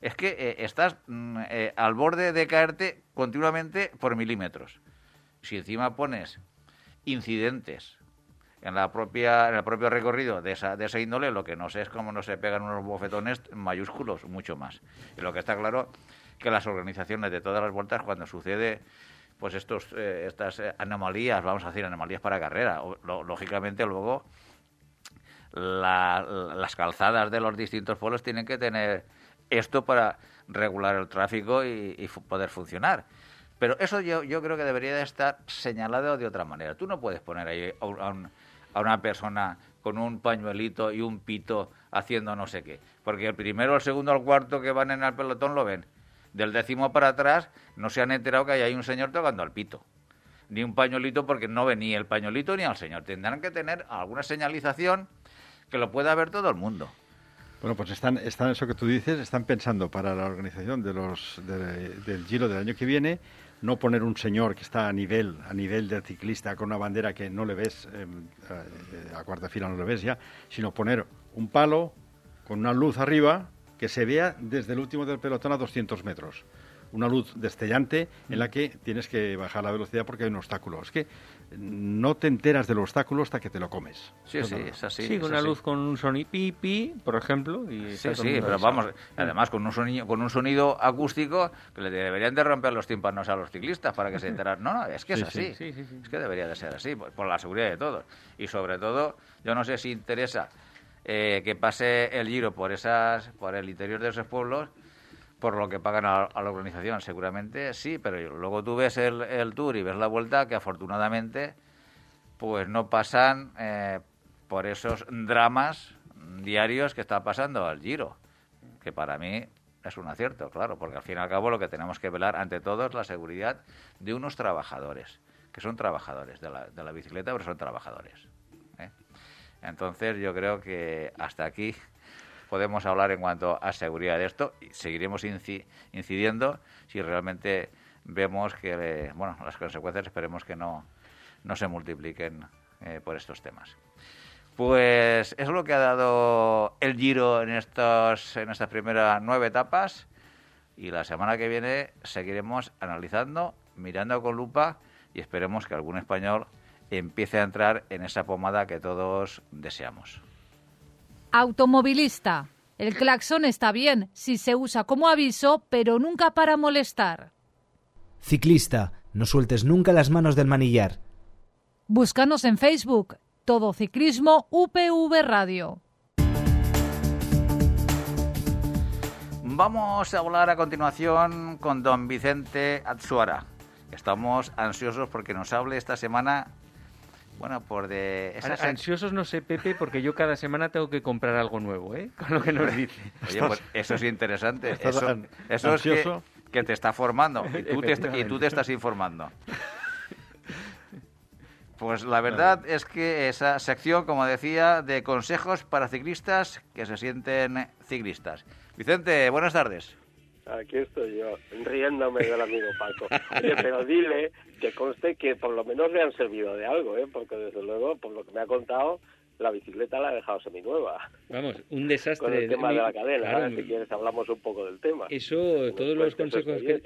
es que eh, estás mm, eh, al borde de caerte continuamente por milímetros. Si encima pones incidentes en la propia en el propio recorrido de esa de esa índole lo que no sé es cómo no se pegan unos bofetones mayúsculos mucho más y lo que está claro que las organizaciones de todas las vueltas cuando sucede pues estos, eh, estas eh, anomalías, vamos a decir anomalías para carrera. lógicamente luego las calzadas de los distintos pueblos tienen que tener esto para regular el tráfico y, poder funcionar. Pero eso yo, yo creo que debería de estar señalado de otra manera. Tú no puedes poner ahí a una persona con un pañuelito y un pito haciendo no sé qué. Porque el primero, el segundo, el cuarto que van en el pelotón lo ven del décimo para atrás no se han enterado que hay un señor tocando al pito. Ni un pañuelito porque no venía el pañuelito ni al señor. Tendrán que tener alguna señalización que lo pueda ver todo el mundo. Bueno, pues están, están eso que tú dices, están pensando para la organización de los, del Giro del año que viene no poner un señor que está a nivel a nivel del ciclista con una bandera que no le ves em, a cuarta fila no le ves ya, sino poner un palo con una luz arriba que se vea desde el último del pelotón a 200 metros. Una luz destellante en la que tienes que bajar la velocidad porque hay un obstáculo. Es que no te enteras del obstáculo hasta que te lo comes. Sí, sí, es así. Sí, una luz con un sonido pipi, por ejemplo. Y sí, sí, pero vamos, además con un, sonido, con un sonido acústico que le deberían de romper los tímpanos a los ciclistas para que se enteraran. No, no, es que es así. es que debería de ser así, por la seguridad de todos. Y sobre todo, yo no sé si interesa eh, que pase el giro por esas por el interior de esos pueblos por lo que pagan a, la organización seguramente sí pero luego tú ves el, tour y ves la vuelta que afortunadamente pues no pasan eh, por esos dramas diarios que está pasando al giro que para mí es un acierto claro porque al fin y al cabo lo que tenemos que velar ante todo es la seguridad de unos trabajadores que son trabajadores de la, de la bicicleta pero son trabajadores entonces yo creo que hasta aquí podemos hablar en cuanto a seguridad de esto y seguiremos incidiendo si realmente vemos que bueno las consecuencias esperemos que no, no se multipliquen eh, por estos temas. Pues es lo que ha dado el Giro en estos en estas primeras nueve etapas y la semana que viene seguiremos analizando, mirando con lupa y esperemos que algún español empiece a entrar en esa pomada que todos deseamos. Automovilista. El claxon está bien si se usa como aviso, pero nunca para molestar. Ciclista. No sueltes nunca las manos del manillar. Búscanos en Facebook. Todo Ciclismo UPV Radio. Vamos a hablar a continuación con don Vicente Atsuara. Estamos ansiosos porque nos hable esta semana bueno, por de... Ansiosos no sé, Pepe, porque yo cada semana tengo que comprar algo nuevo, ¿eh? Con lo que nos dice. Oye, pues eso es interesante. Eso, eso es que, te está formando y tú te, y tú te estás informando. Pues la verdad es que esa sección, como decía, de consejos para ciclistas que se sienten ciclistas. Vicente, buenas tardes. Aquí estoy yo, riéndome del amigo Paco. Oye, pero dile que conste que por lo menos le han servido de algo, ¿eh? Porque desde luego, por lo que me ha contado, la bicicleta la ha dejado seminueva. Vamos, un desastre. Con el tema de la cadena, si quieres hablamos un poco del tema. Eso, todos los consejos que...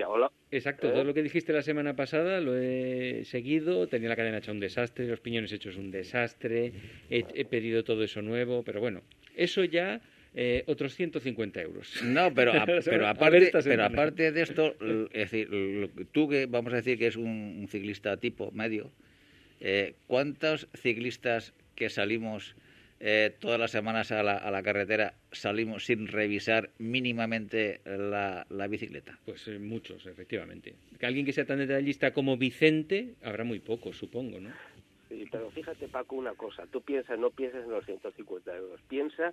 Exacto, ¿Eh? todo lo que dijiste la semana pasada lo he seguido, tenía la cadena hecha un desastre, los piñones hechos un desastre, he pedido todo eso nuevo, pero bueno, eso ya eh, otros 150 euros. No, pero, pero, aparte, pero aparte de esto, es decir, tú que vamos a decir que es un, ciclista tipo medio, eh, ¿cuántos ciclistas que salimos eh, todas las semanas a la, a la, carretera salimos sin revisar mínimamente la, la bicicleta? Pues eh, muchos, efectivamente. Que alguien que sea tan detallista como Vicente, habrá muy pocos, supongo, ¿no? Sí, pero fíjate, Paco, una cosa. Tú piensas, no pienses en los 150 euros. Piensa,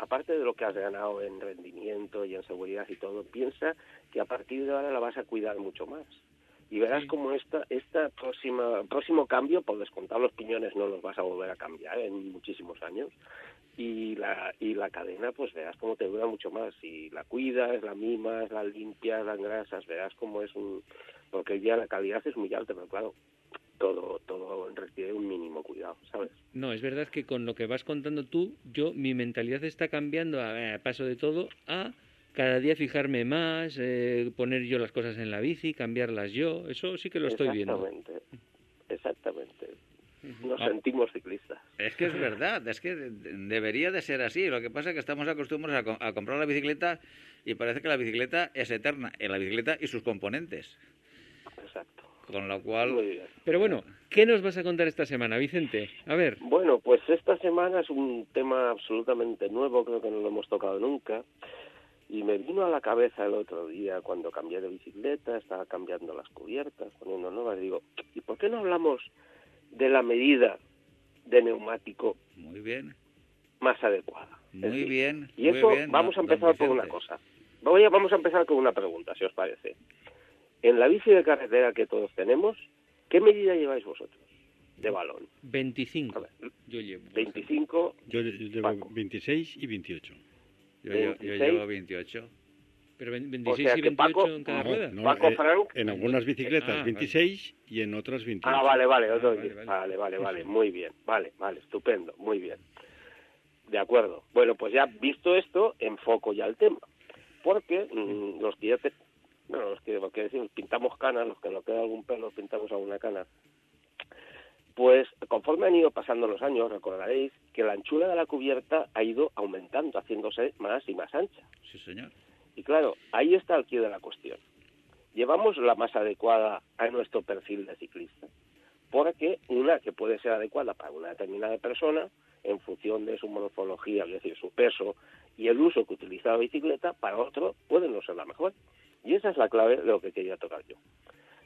aparte de lo que has ganado en rendimiento y en seguridad y todo, piensa que a partir de ahora la vas a cuidar mucho más. Y verás como esta esta próxima próximo cambio por descontar los piñones no los vas a volver a cambiar en muchísimos años. Y la y la cadena pues verás cómo te dura mucho más. Y la cuidas la mimas la limpias la engrasas verás cómo es un porque ya la calidad es muy alta pero claro todo todo requiere un mínimo cuidado sabes no es verdad que con lo que vas contando tú yo mi mentalidad está cambiando a, a paso de todo a cada día fijarme más, eh, poner yo las cosas en la bici, cambiarlas yo, eso sí que lo estoy viendo. Exactamente, exactamente. Nos sentimos ciclistas. Es que es verdad, es que debería de ser así. Lo que pasa es que estamos acostumbrados a, a comprar la bicicleta y parece que la bicicleta es eterna, en la bicicleta y sus componentes. Exacto. Con lo cual... Pero bueno, ¿qué nos vas a contar esta semana, Vicente? A ver. Bueno, pues esta semana es un tema absolutamente nuevo, creo que no lo hemos tocado nunca. Y me vino a la cabeza el otro día cuando cambié de bicicleta, estaba cambiando las cubiertas, poniendo nuevas, digo, ¿y por qué no hablamos de la medida de neumático muy bien más adecuada? Muy decir, bien. Y eso muy bien, vamos a empezar por una cosa. Voy a, vamos a empezar con una pregunta, si os parece. En la bici de carretera que todos tenemos, ¿qué medida lleváis vosotros de balón? 25. A ver, Yo llevo. 25, Yo, yo llevo Paco. 26 y 28. Yo, yo- yo 26. llevo 28. Pero ven- 26 sea y que 28 Paco- en cada No, rueda. no, Paco eh, Frank. en algunas bicicletas Ah, vale. 26 y en otras 28. Ah, vale, vale, otro Ah, vale, vale, vale. vale, vale, muy bien, vale, vale, estupendo, muy bien. De acuerdo. Bueno, pues ya visto esto, enfoco ya el tema. Porque mm, los que ya te, bueno, los que, lo que decimos, pintamos canas, los que nos queda algún pelo, pintamos alguna cana. Pues conforme han ido pasando los años, recordaréis que la anchura de la cubierta ha ido aumentando, haciéndose más y más ancha. Sí, señor. Y claro, ahí está el quid de la cuestión. Llevamos la más adecuada a nuestro perfil de ciclista. Porque una que puede ser adecuada para una determinada persona, en función de su morfología, es decir, su peso y el uso que utiliza la bicicleta, para otro puede no ser la mejor. Y esa es la clave de lo que quería tocar yo.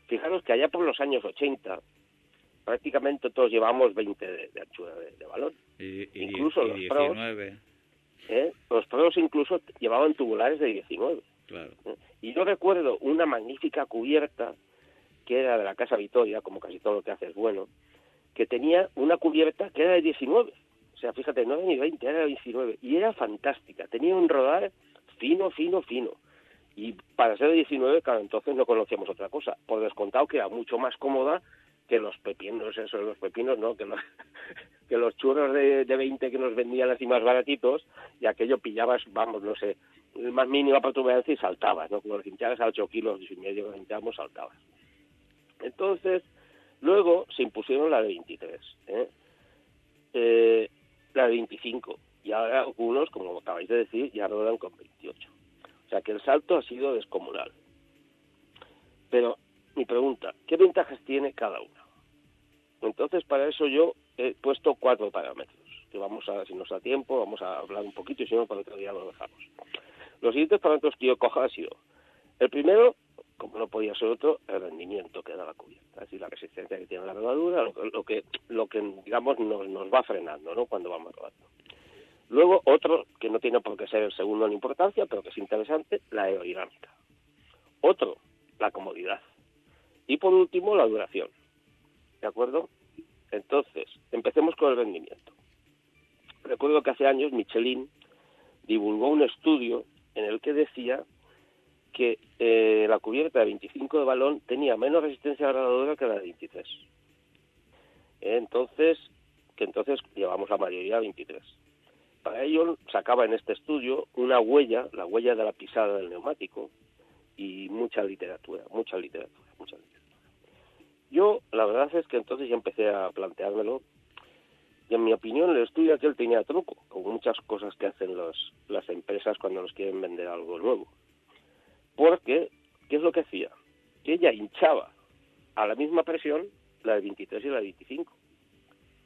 Fijaros que allá por los años 80, prácticamente todos llevamos 20 de, de anchura de, de balón. Y, y- Incluso y los pros. 19, ¿eh? Los pros incluso llevaban tubulares de 19. claro. Y yo recuerdo una magnífica cubierta que era de la Casa Vitoria, como casi todo lo que hace es bueno, que tenía una cubierta que era de 19. O sea, fíjate, no era ni 20, era de 19. Y era fantástica. Tenía un rodar fino, fino, fino. Y para ser de 19, claro, entonces no conocíamos otra cosa. Por descontado que era mucho más cómoda que los pepinos, eso, los pepinos, ¿no? Que los, churros de, de 20 que nos vendían así más baratitos, y aquello pillabas, vamos, no sé, el más mínima protuberancia y saltabas, ¿no? Como los a 8 kilos y medio que hinchábamos, saltabas. Entonces, luego se impusieron la de 23, ¿eh? Eh, la de 25, y ahora algunos, como acabáis de decir, ya rodan con 28. Que el salto ha sido descomunal. Pero mi pregunta, ¿qué ventajas tiene cada una? Entonces, para eso yo he puesto cuatro parámetros, que vamos a, si nos da tiempo, vamos a hablar un poquito y si no, para otro día lo dejamos. Los siguientes parámetros que yo cojo han sido, el primero, como no podía ser otro, el rendimiento que da la cubierta, es decir, la resistencia que tiene la rodadura, lo, lo que, lo que digamos, nos, nos va frenando, ¿no?, cuando vamos rodando. Luego, otro, que no tiene por qué ser el segundo en importancia, pero que es interesante, la aerodinámica. Otro, la comodidad. Y por último, la duración. ¿De acuerdo? Entonces, empecemos con el rendimiento. Recuerdo que hace años Michelin divulgó un estudio en el que decía que eh, la cubierta de 25 de balón tenía menos resistencia a la rodadura que la de 23. Eh, Entonces, que entonces llevamos la mayoría a 23. Para ello sacaba en este estudio una huella, la huella de la pisada del neumático, y mucha literatura, mucha literatura, mucha literatura. Yo, la verdad es que entonces ya empecé a planteármelo, y en mi opinión el estudio aquel tenía truco, como muchas cosas que hacen las empresas cuando nos quieren vender algo nuevo. Porque, ¿qué es lo que hacía? Que ella hinchaba a la misma presión la de 23 y la de 25.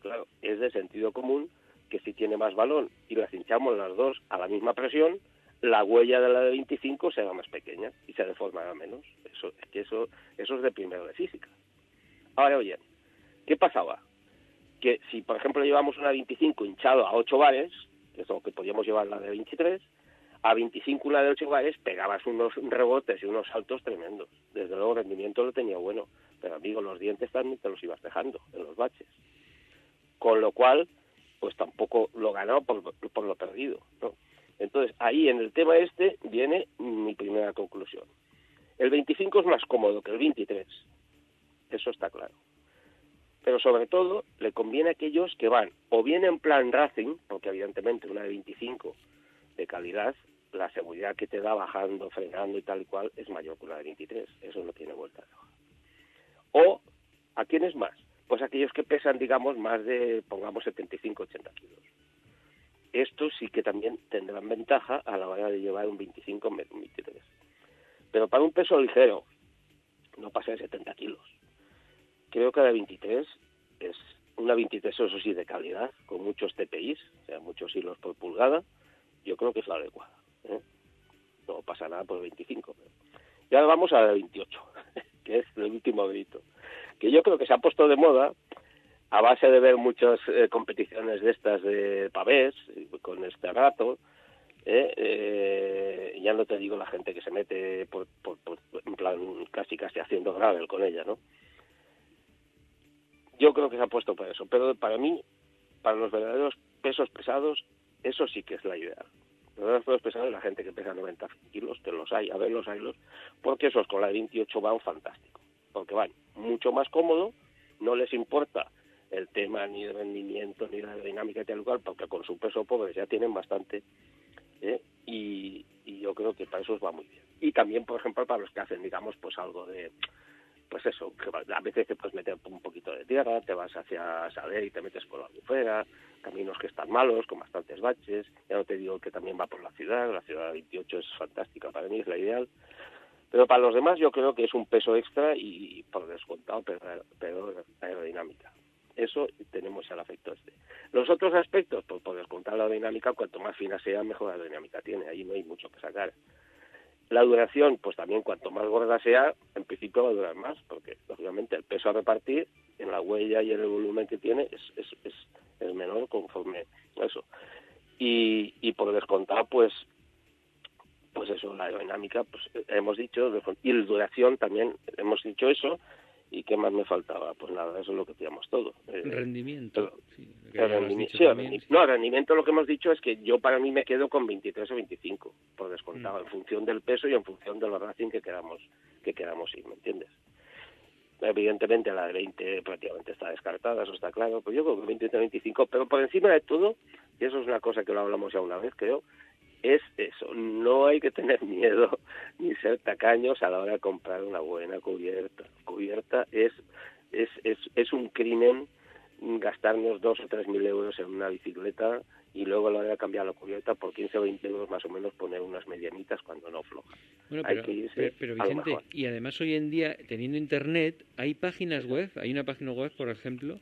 Claro, es de sentido común que si tiene más balón y las hinchamos las dos a la misma presión, la huella de la de 25 será más pequeña y se deformará menos. Eso, es que eso, eso es de primero de física. Ahora bien, ¿qué pasaba? Que si, por ejemplo, llevamos una 25 hinchado a 8 bares, que es lo que podíamos llevar la de 23, a 25 una de 8 bares pegabas unos rebotes y unos saltos tremendos. Desde luego el rendimiento lo tenía bueno, pero amigo, los dientes también te los ibas dejando en los baches. Con lo cual, pues tampoco lo ganó por, lo perdido, ¿no? Entonces, ahí en el tema este viene mi primera conclusión. El 25 es más cómodo que el 23, eso está claro. Pero sobre todo le conviene a aquellos que van o bien en plan Racing, porque evidentemente una de 25 de calidad, la seguridad que te da bajando, frenando y tal y cual es mayor que una de 23, eso no tiene vuelta. O, ¿a quiénes más? Pues aquellos que pesan, digamos, más de, pongamos, 75, 80 kilos estos sí que también tendrán ventaja a la hora de llevar un 25 un 23. Pero para un peso ligero, no pasa de 70 kilos. Creo que la 23 es una 23, eso sí, de calidad, con muchos TPIs, o sea, muchos hilos por pulgada. Yo creo que es la adecuada. ¿eh? No pasa nada por 25. Y ahora vamos a la 28, que es el último grito. Que yo creo que se ha puesto de moda a base de ver muchas eh, competiciones de estas de pavés, con este rato, eh, eh, ya no te digo la gente que se mete por, por, en plan casi casi haciendo gravel con ella, ¿no? Yo creo que se ha puesto para eso, pero para mí, para los verdaderos pesos pesados, eso sí que es la idea. Los pesos pesados, la gente que pesa 90 kilos, que los hay, a ver los haylos, porque esos con la 28 van fantástico, porque van mucho más cómodo, no les importa el tema ni de rendimiento ni de dinámica tal cual, porque con su peso pobre ya tienen bastante, ¿eh? y, y yo creo que para eso va muy bien. Y también, por ejemplo, para los que hacen, digamos, pues algo de, pues eso, que a veces te puedes meter un poquito de tierra, te vas hacia Saler y te metes por la albufera, caminos que están malos, con bastantes baches, ya no te digo que también va por la ciudad, la ciudad 28 es fantástica, para mí es la ideal, pero para los demás yo creo que es un peso extra y por descontado pero aerodinámica. Eso tenemos el afecto este. Los otros aspectos, pues por descontar la dinámica, cuanto más fina sea, mejor la dinámica tiene. Ahí no hay mucho que sacar. La duración, pues también cuanto más gorda sea, en principio va a durar más, porque lógicamente el peso a repartir en la huella y en el volumen que tiene es, es, es, es menor conforme eso. Y, y por descontar, pues pues eso, la aerodinámica, pues hemos dicho, y la duración también hemos dicho eso, ¿Y qué más me faltaba? Pues nada, eso es lo que teníamos todo. Eh, rendimiento. sí, no, rendimiento lo que hemos dicho es que yo para mí me quedo con 23 o 25, por descontado, mm. en función del peso y en función de la Racing que queramos, que queramos ir, ¿me entiendes? Evidentemente la de 20 prácticamente está descartada, eso está claro, pues yo creo que 23 25, pero por encima de todo, y eso es una cosa que lo hablamos ya una vez, creo, es eso, no hay que tener miedo ni ser tacaños a la hora de comprar una buena cubierta. Cubierta es, es, es, es un crimen gastarnos dos o tres mil euros en una bicicleta y luego a la hora de cambiar la cubierta por 15 o 20 euros más o menos poner unas medianitas cuando no floja. Bueno, pero, pero, Vicente, y además hoy en día, teniendo internet, hay páginas web, hay una página web, por ejemplo,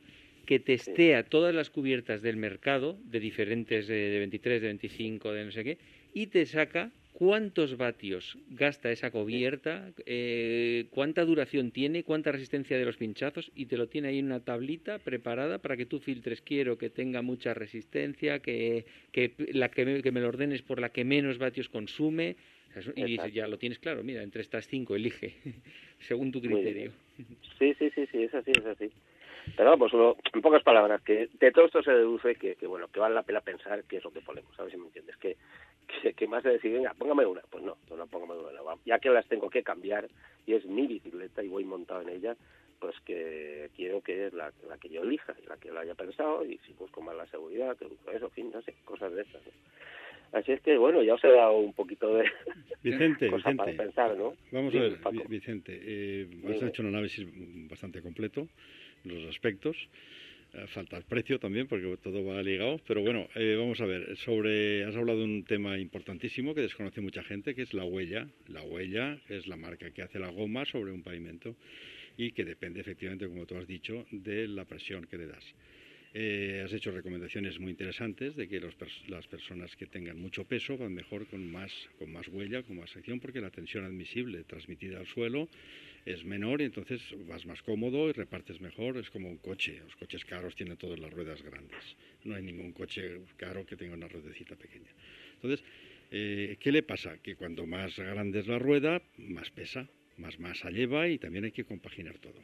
que testea todas las cubiertas del mercado, de diferentes, de, 23, de 25, de no sé qué, y te saca cuántos vatios gasta esa cubierta, eh, cuánta duración tiene, cuánta resistencia de los pinchazos y te lo tiene ahí en una tablita preparada para que tú filtres. Quiero que tenga mucha resistencia, que, que la que me, que me lo ordenes por la que menos vatios consume. Y dices, ya lo tienes claro, mira, entre estas cinco elige, según tu criterio. Sí, sí, sí, sí, es así, es así. Pero vamos, en pocas palabras, que de todo esto se deduce que, que, bueno, que vale la pena pensar qué es lo que ponemos, ¿sabes si me entiendes? Que, que, más de decir, venga, póngame una, pues no, no, no póngame una, ya que las tengo que cambiar y es mi bicicleta y voy montado en ella, pues que quiero que es la, la que yo elija la que lo haya pensado y si busco más la seguridad, eso, en fin, no sé, cosas de esas. Así es que, bueno, ya os he dado un poquito de Vicente, Vicente, para pensar, ¿no? Vamos a ver, Vicente, eh, has hecho un análisis bastante completo los aspectos. Eh, falta el precio también, porque todo va ligado. Pero bueno, eh, vamos a ver. Sobre, has hablado de un tema importantísimo que desconoce mucha gente, que es la huella. La huella es la marca que hace la goma sobre un pavimento y que depende efectivamente, como tú has dicho, de la presión que le das. Eh, has hecho recomendaciones muy interesantes de que las personas que tengan mucho peso van mejor con más, con más huella, con más acción, porque la tensión admisible transmitida al suelo es menor y entonces vas más cómodo y repartes mejor. Es como un coche. Los coches caros tienen todas las ruedas grandes. No hay ningún coche caro que tenga una ruedecita pequeña. Entonces, eh, ¿qué le pasa? Que cuando más grande es la rueda, más pesa, más masa lleva y también hay que compaginar todo.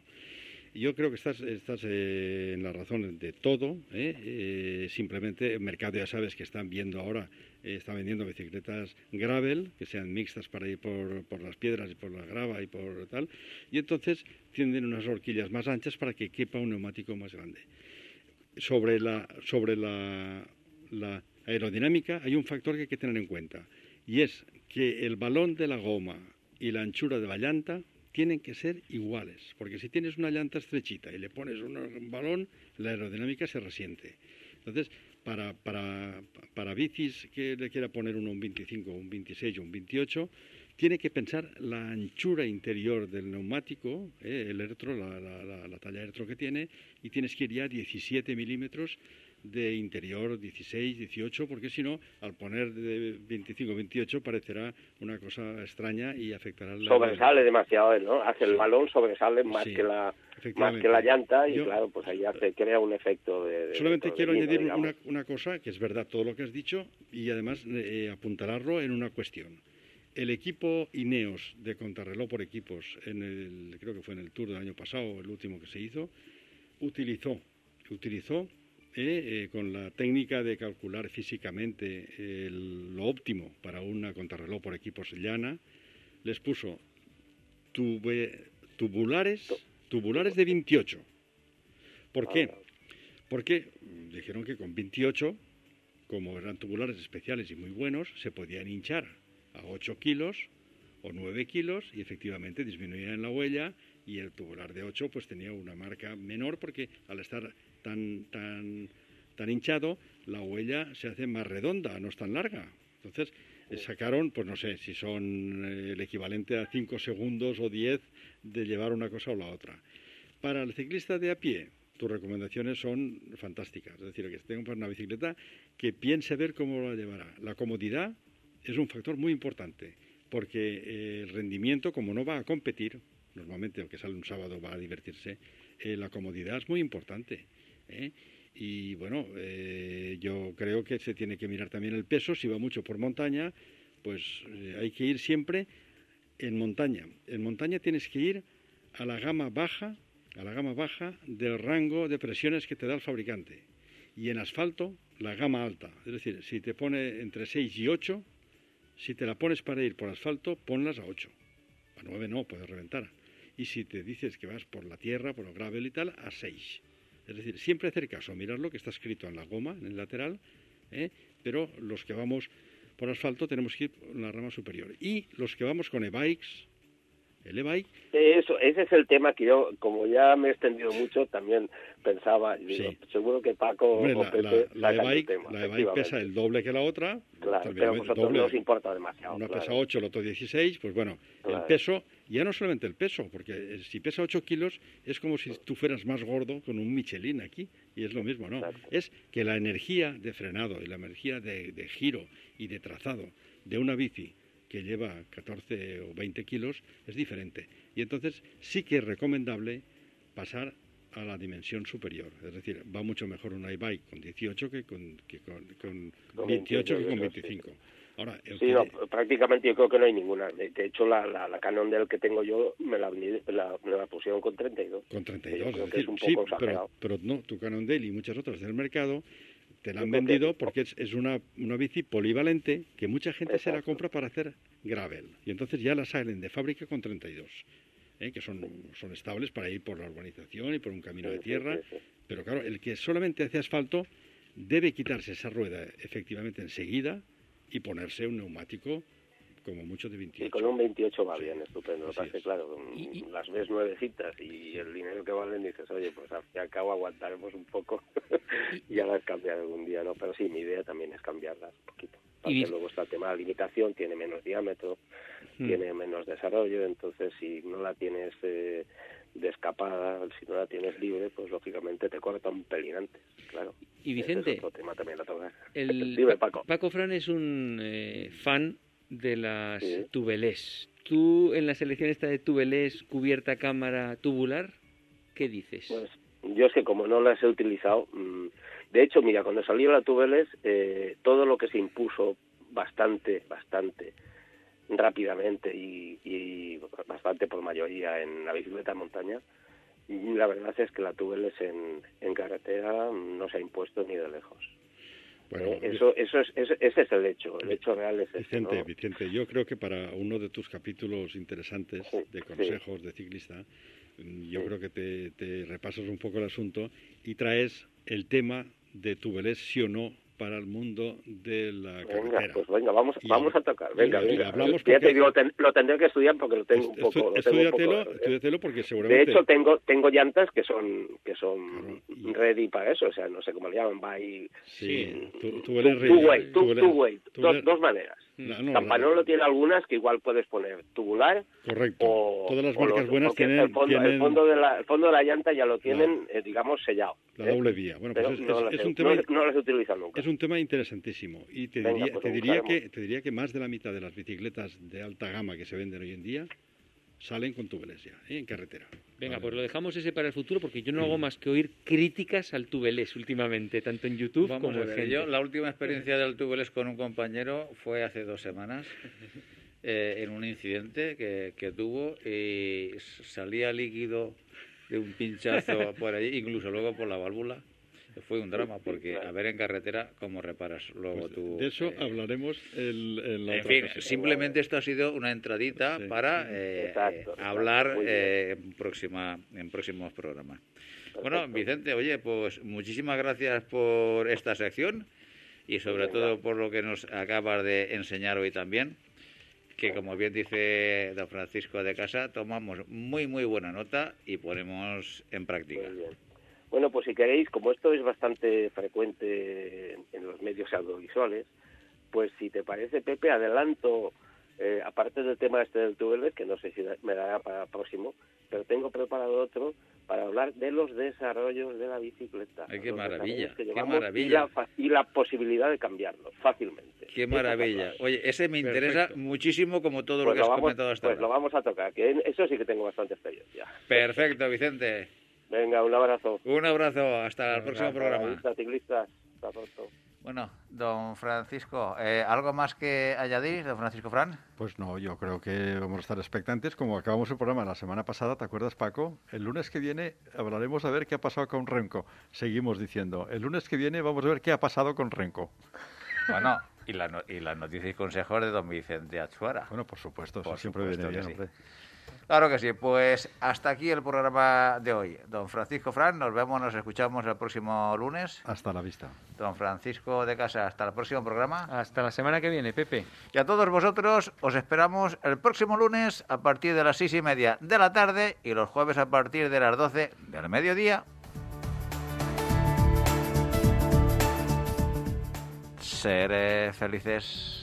Yo creo que estás, estás eh, en la razón de todo. ¿eh? Eh, simplemente el mercado ya sabes que están viendo ahora, están vendiendo bicicletas gravel, que sean mixtas para ir por, por, las piedras y por la grava y por tal. Y entonces tienden unas horquillas más anchas para que quepa un neumático más grande. Sobre la, sobre la, la aerodinámica hay un factor que hay que tener en cuenta. Y es que el balón de la goma y la anchura de la llanta tienen que ser iguales, porque si tienes una llanta estrechita y le pones un balón, la aerodinámica se resiente. Entonces, para, para, para bicis que le quiera poner uno un 25, un 26 o un 28, tiene que pensar la anchura interior del neumático, eh, el electro, la, la, la, talla electro que tiene, y tienes que ir ya a 17 milímetros de interior 16, 18, porque si no, al poner de 25, 28 parecerá una cosa extraña y afectará la... Sobresale demasiado, ¿no? Hace el balón sobresale más que la más que la llanta y claro, pues ahí hace, crea un efecto de... solamente quiero añadir una, una, cosa, que es verdad todo lo que has dicho, y además eh, apuntalarlo en una cuestión. El equipo Ineos de contrarreloj por equipos, en el, creo que fue en el Tour del año pasado, el último que se hizo, utilizó, utilizó eh, con la técnica de calcular físicamente lo óptimo para una contrarreloj por equipos llana, les puso tubulares, tubulares de 28. ¿Por qué? Porque dijeron que con 28, como eran tubulares especiales y muy buenos, se podían hinchar a 8 kilos o 9 kilos y efectivamente disminuían la huella y el tubular de 8 pues tenía una marca menor porque al estar tan, tan, tan hinchado, la huella se hace más redonda, no es tan larga. Entonces, eh, sacaron, pues no sé, si son eh, el equivalente a 5 segundos o 10 de llevar una cosa o la otra. Para el ciclista de a pie, tus recomendaciones son fantásticas. Es decir, que tenga una bicicleta que piense ver cómo la llevará. La comodidad es un factor muy importante, porque eh, el rendimiento, como no va a competir, normalmente aunque sale un sábado va a divertirse, la comodidad es muy importante. ¿Eh? Y bueno, eh, yo creo que se tiene que mirar también el peso. Si va mucho por montaña, pues eh, hay que ir siempre en montaña. En montaña tienes que ir a la gama baja, a la gama baja del rango de presiones que te da el fabricante. Y en asfalto, la gama alta. Es decir, si te pone entre 6 y 8, si te la pones para ir por asfalto, ponlas a 8. A 9 no, puedes reventar. Y si te dices que vas por la tierra, por el gravel y tal, a 6. Es decir, siempre hacer caso, mirar lo que está escrito en la goma, en el lateral, ¿eh? pero los que vamos por asfalto tenemos que ir en la rama superior. Y los que vamos con e-bikes, el e-bike... Eso, ese es el tema que yo, como ya me he extendido mucho, también pensaba, seguro que Paco o Pepe la, e-bike pesa el doble que la otra. Claro, pero a doble. no os importa demasiado. Una pesa 8, el otro 16, pues bueno, el peso, ya no solamente el peso, porque si pesa 8 kilos es como si tú fueras más gordo con un Michelin aquí, y es lo mismo, ¿no? Es que la energía de frenado y la energía de, de giro y de trazado de una bici que lleva 14 o 20 kilos es diferente. Y entonces sí que es recomendable pasar a la dimensión superior. Es decir, va mucho mejor un iBike con 18 que con, que con, 28 que con 25. Ahora, sí, no, prácticamente yo creo que no hay ninguna. De, hecho, la, la, la Canon del que tengo yo me la, la, me la pusieron con 32. Con 32, es decir, sí, pero, pero, no, tu Canon y muchas otras del mercado te la han vendido porque es, es una, una, bici polivalente que mucha gente se la compra para hacer gravel. Y entonces ya la salen de fábrica con 32, ¿eh? que son, son estables para ir por la urbanización y por un camino de tierra. Pero claro, el que solamente hace asfalto debe quitarse esa rueda efectivamente enseguida y ponerse un neumático como mucho de 28. Y con un 28 va bien, estupendo. Lo que claro, las ves nuevecitas y el dinero que valen dices, oye, pues al fin y al cabo aguantaremos un poco y ya las cambiar algún día, ¿no? Pero sí, mi idea también es cambiarlas un poquito. Porque luego está el tema de la limitación, tiene menos diámetro, hmm. tiene menos desarrollo, entonces si no la tienes... Eh, de escapada, si no la tienes libre, pues lógicamente te corta un pelín antes, claro. Y Vicente, Ese es otro tema también el, Dime, Pa- Paco. Paco Fran es un eh, fan de las Sí. tubelés. Tú en la selección esta de tubelés cubierta cámara tubular, ¿qué dices? Pues yo es que como no las he utilizado, mm, de hecho, mira, cuando salió la Tubeles, eh, todo lo que se impuso bastante, bastante rápidamente y, y bastante por mayoría en la bicicleta de montaña, la verdad es que la Tubeles en, en carretera no se ha impuesto ni de lejos. Bueno, Eh, eso, eso es, ese, ese es el hecho, el hecho real es ese, Vicente, ¿no? Vicente, yo creo que para uno de tus capítulos interesantes de sí. consejos de ciclista, mm, yo Sí. creo que te, te repasas un poco el asunto y traes el tema de tu velés sí o no para el mundo de la Venga, carretera. pues venga, vamos, Y vamos a tocar. Venga, venga, venga. hablamos Ya porque- te digo, ten- lo tendré que estudiar porque lo tengo un poco. Lo tengo un Estúdiatelo, poco ¿eh? estúdiatelo porque De seguramente... hecho, tengo tengo llantas que son que son Claro, ready para eso, o sea, no sé cómo le llaman, by Sí, two, velés two ready, way, two way, tu dos, dos maneras. No, no, Campanolo tiene algunas que igual puedes poner tubular Correcto. o Todas las o marcas los- buenas tienen, el fondo, el tienen fondo de la el fondo de la llanta ya lo tienen, eh, digamos, sellado. la ¿eh? doble vía. Bueno, pues es, no, es- las es he, un tema... no, las he utilizado nunca. Es un tema interesantísimo y te Venga, diría, pues te, diría que, te diría que más de la mitad de las bicicletas de alta gama que se venden hoy en día salen con tubeless ya, ¿eh? en carretera. Venga, Vale. pues lo dejamos ese para el futuro porque yo no hago más que oír críticas al tubelés últimamente, tanto en YouTube Vamos como en gente. yo la última experiencia del tubeles con un compañero fue hace dos semanas eh, en un incidente que, que tuvo y salía líquido de un pinchazo por allí, incluso luego por la válvula. Fue un drama porque a ver en carretera cómo reparas luego Pues tú. de eso eh, hablaremos el, en la en otra fin, ocasión. simplemente esto ha sido una entradita Sí. para eh, Exacto, eh, hablar eh, en, próxima, en próximos programas. Bueno. Vicente, oye, pues muchísimas gracias por esta sección y sobre Venga. todo por lo que nos acabas de enseñar hoy también, que como bien dice don Francisco de Casa, tomamos muy, muy buena nota y ponemos en práctica. Bueno, pues si queréis, como esto es bastante frecuente en los medios audiovisuales, pues si te parece, Pepe, adelanto, eh, aparte del tema este del tubeles, que no sé si me dará para el próximo, pero tengo preparado otro para hablar de los desarrollos de la bicicleta. Ay, qué maravilla, que qué maravilla. Y la, fa- y la posibilidad de cambiarlos fácilmente. Qué maravilla. Oye, ese me interesa Perfecto. muchísimo como todo lo Pues que lo, has vamos, comentado hasta pues lo ahora. vamos a tocar, que en eso sí que tengo bastante experiencia. Perfecto, Vicente. Venga, un abrazo. Un abrazo, hasta el próximo Hasta programa. vista, ciclistas. Hasta pronto. Bueno, don Francisco, eh, ¿algo más que añadir, don Francisco Fran? Pues no, yo creo que vamos a estar expectantes. Como acabamos el programa la semana pasada, ¿te acuerdas, Paco? El lunes que viene hablaremos a ver qué ha pasado con Renko. Seguimos diciendo, el lunes que viene vamos a ver qué ha pasado con Renko. Bueno, y, la no- y las noticias y consejos de don Vicente Achuara. Bueno, por supuesto, eso siempre viene bien, sí. hombre. Claro que sí, pues hasta aquí el programa de hoy. Don Francisco Fran, nos vemos, nos escuchamos el próximo lunes. Hasta la vista. Don Francisco de Casa, hasta el próximo programa. Hasta la semana que viene, Pepe. Y a todos vosotros os esperamos el próximo lunes a partir de las seis y media de la tarde y los jueves a partir de las doce del mediodía. Seré felices.